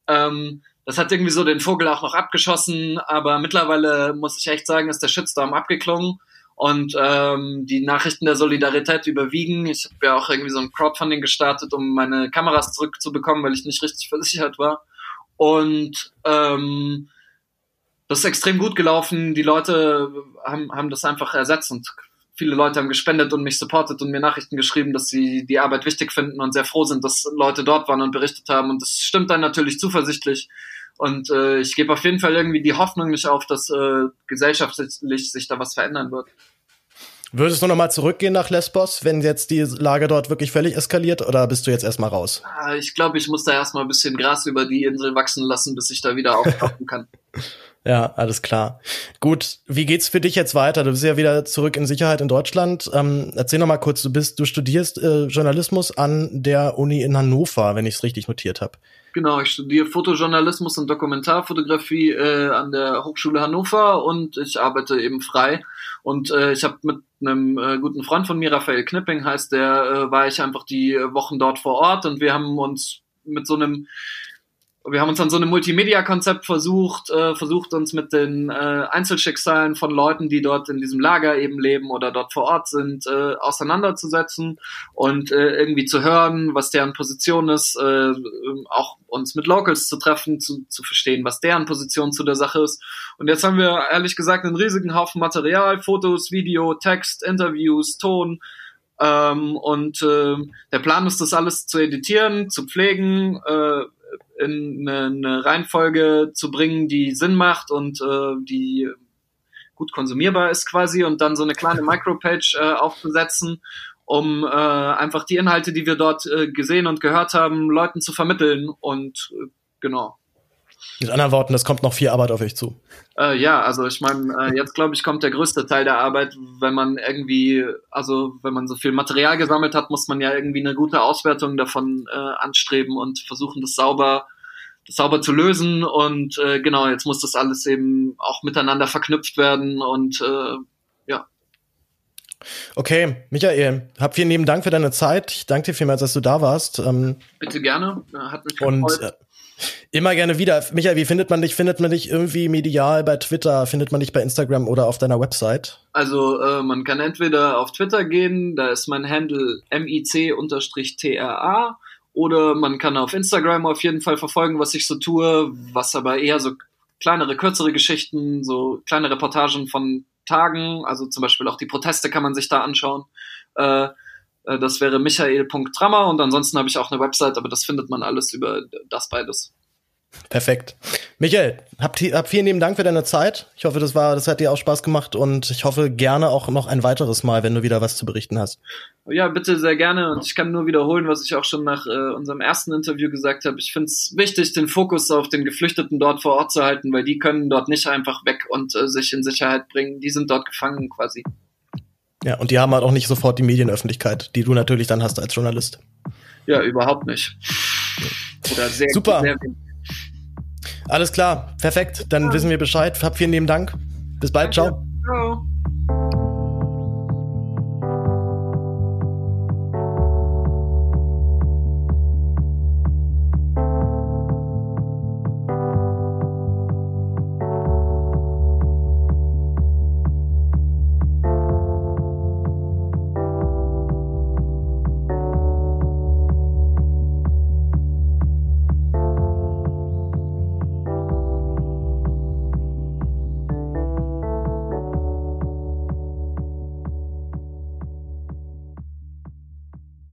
Ähm, das hat irgendwie so den Vogel auch noch abgeschossen, aber mittlerweile muss ich echt sagen, ist der Shitstorm abgeklungen und ähm, die Nachrichten der Solidarität überwiegen. Ich habe ja auch irgendwie so ein Crowdfunding gestartet, um meine Kameras zurückzubekommen, weil ich nicht richtig versichert war. Und ähm, das ist extrem gut gelaufen. Die Leute haben, haben das einfach ersetzt und viele Leute haben gespendet und mich supportet und mir Nachrichten geschrieben, dass sie die Arbeit wichtig finden und sehr froh sind, dass Leute dort waren und berichtet haben. Und das stimmt dann natürlich zuversichtlich. Und äh, ich gebe auf jeden Fall irgendwie die Hoffnung nicht auf, dass äh, gesellschaftlich sich da was verändern wird. Würdest du nochmal zurückgehen nach Lesbos, wenn jetzt die Lage dort wirklich völlig eskaliert oder bist du jetzt erstmal raus? Ah, ich glaube, ich muss da erstmal ein bisschen Gras über die Insel wachsen lassen, bis ich da wieder auftauchen kann. Ja, alles klar. Gut, wie geht's für dich jetzt weiter? Du bist ja wieder zurück in Sicherheit in Deutschland. Ähm, erzähl noch mal kurz, du bist, du studierst äh, Journalismus an der Uni in Hannover, wenn ich es richtig notiert habe. Genau, ich studiere Fotojournalismus und Dokumentarfotografie äh, an der Hochschule Hannover und ich arbeite eben frei. Und äh, ich habe mit einem äh, guten Freund von mir, Raphael Knipping heißt der, äh, war ich einfach die Wochen dort vor Ort und wir haben uns mit so einem wir haben uns an so einem Multimedia-Konzept versucht, äh, versucht uns mit den äh, Einzelschicksalen von Leuten, die dort in diesem Lager eben leben oder dort vor Ort sind, äh, auseinanderzusetzen und äh, irgendwie zu hören, was deren Position ist, äh, auch uns mit Locals zu treffen, zu, zu verstehen, was deren Position zu der Sache ist. Und jetzt haben wir ehrlich gesagt einen riesigen Haufen Material, Fotos, Video, Text, Interviews, Ton, ähm, und äh, der Plan ist, das alles zu editieren, zu pflegen, äh, eine, eine Reihenfolge zu bringen, die Sinn macht und äh, die gut konsumierbar ist quasi und dann so eine kleine Micropage äh, aufzusetzen, um äh, einfach die Inhalte, die wir dort äh, gesehen und gehört haben, Leuten zu vermitteln und äh, genau. Mit anderen Worten, das kommt noch viel Arbeit auf euch zu. Äh, ja, also ich meine, äh, jetzt glaube ich, kommt der größte Teil der Arbeit, wenn man irgendwie, also wenn man so viel Material gesammelt hat, muss man ja irgendwie eine gute Auswertung davon äh, anstreben und versuchen, das sauber, das sauber zu lösen. Und äh, genau, jetzt muss das alles eben auch miteinander verknüpft werden und äh, ja. Okay, Michael, hab vielen lieben Dank für deine Zeit. Ich danke dir vielmals, dass du da warst. Ähm, Bitte gerne. Hat mich gefreut. Und äh, Immer gerne wieder. Michael, wie findet man dich? Findet man dich irgendwie medial bei Twitter? Findet man dich bei Instagram oder auf deiner Website? Also äh, man kann entweder auf Twitter gehen, da ist mein Handle mic-tra oder man kann auf Instagram auf jeden Fall verfolgen, was ich so tue, was aber eher so kleinere, kürzere Geschichten, so kleine Reportagen von Tagen, also zum Beispiel auch die Proteste kann man sich da anschauen. Äh, äh, das wäre michael.trammer und ansonsten habe ich auch eine Website, aber das findet man alles über das beides. Perfekt. Michael, hab, hab vielen lieben Dank für deine Zeit. Ich hoffe, das war, das hat dir auch Spaß gemacht und ich hoffe gerne auch noch ein weiteres Mal, wenn du wieder was zu berichten hast. Ja, bitte sehr gerne und ich kann nur wiederholen, was ich auch schon nach äh, unserem ersten Interview gesagt habe. Ich finde es wichtig, den Fokus auf den Geflüchteten dort vor Ort zu halten, weil die können dort nicht einfach weg und äh, sich in Sicherheit bringen. Die sind dort gefangen quasi. Ja, und die haben halt auch nicht sofort die Medienöffentlichkeit, die du natürlich dann hast als Journalist. Ja, überhaupt nicht. Oder sehr, Super. Sehr Alles klar, perfekt. Dann ja. wissen wir Bescheid. Hab vielen lieben Dank. Bis bald. Danke. Ciao. Ciao.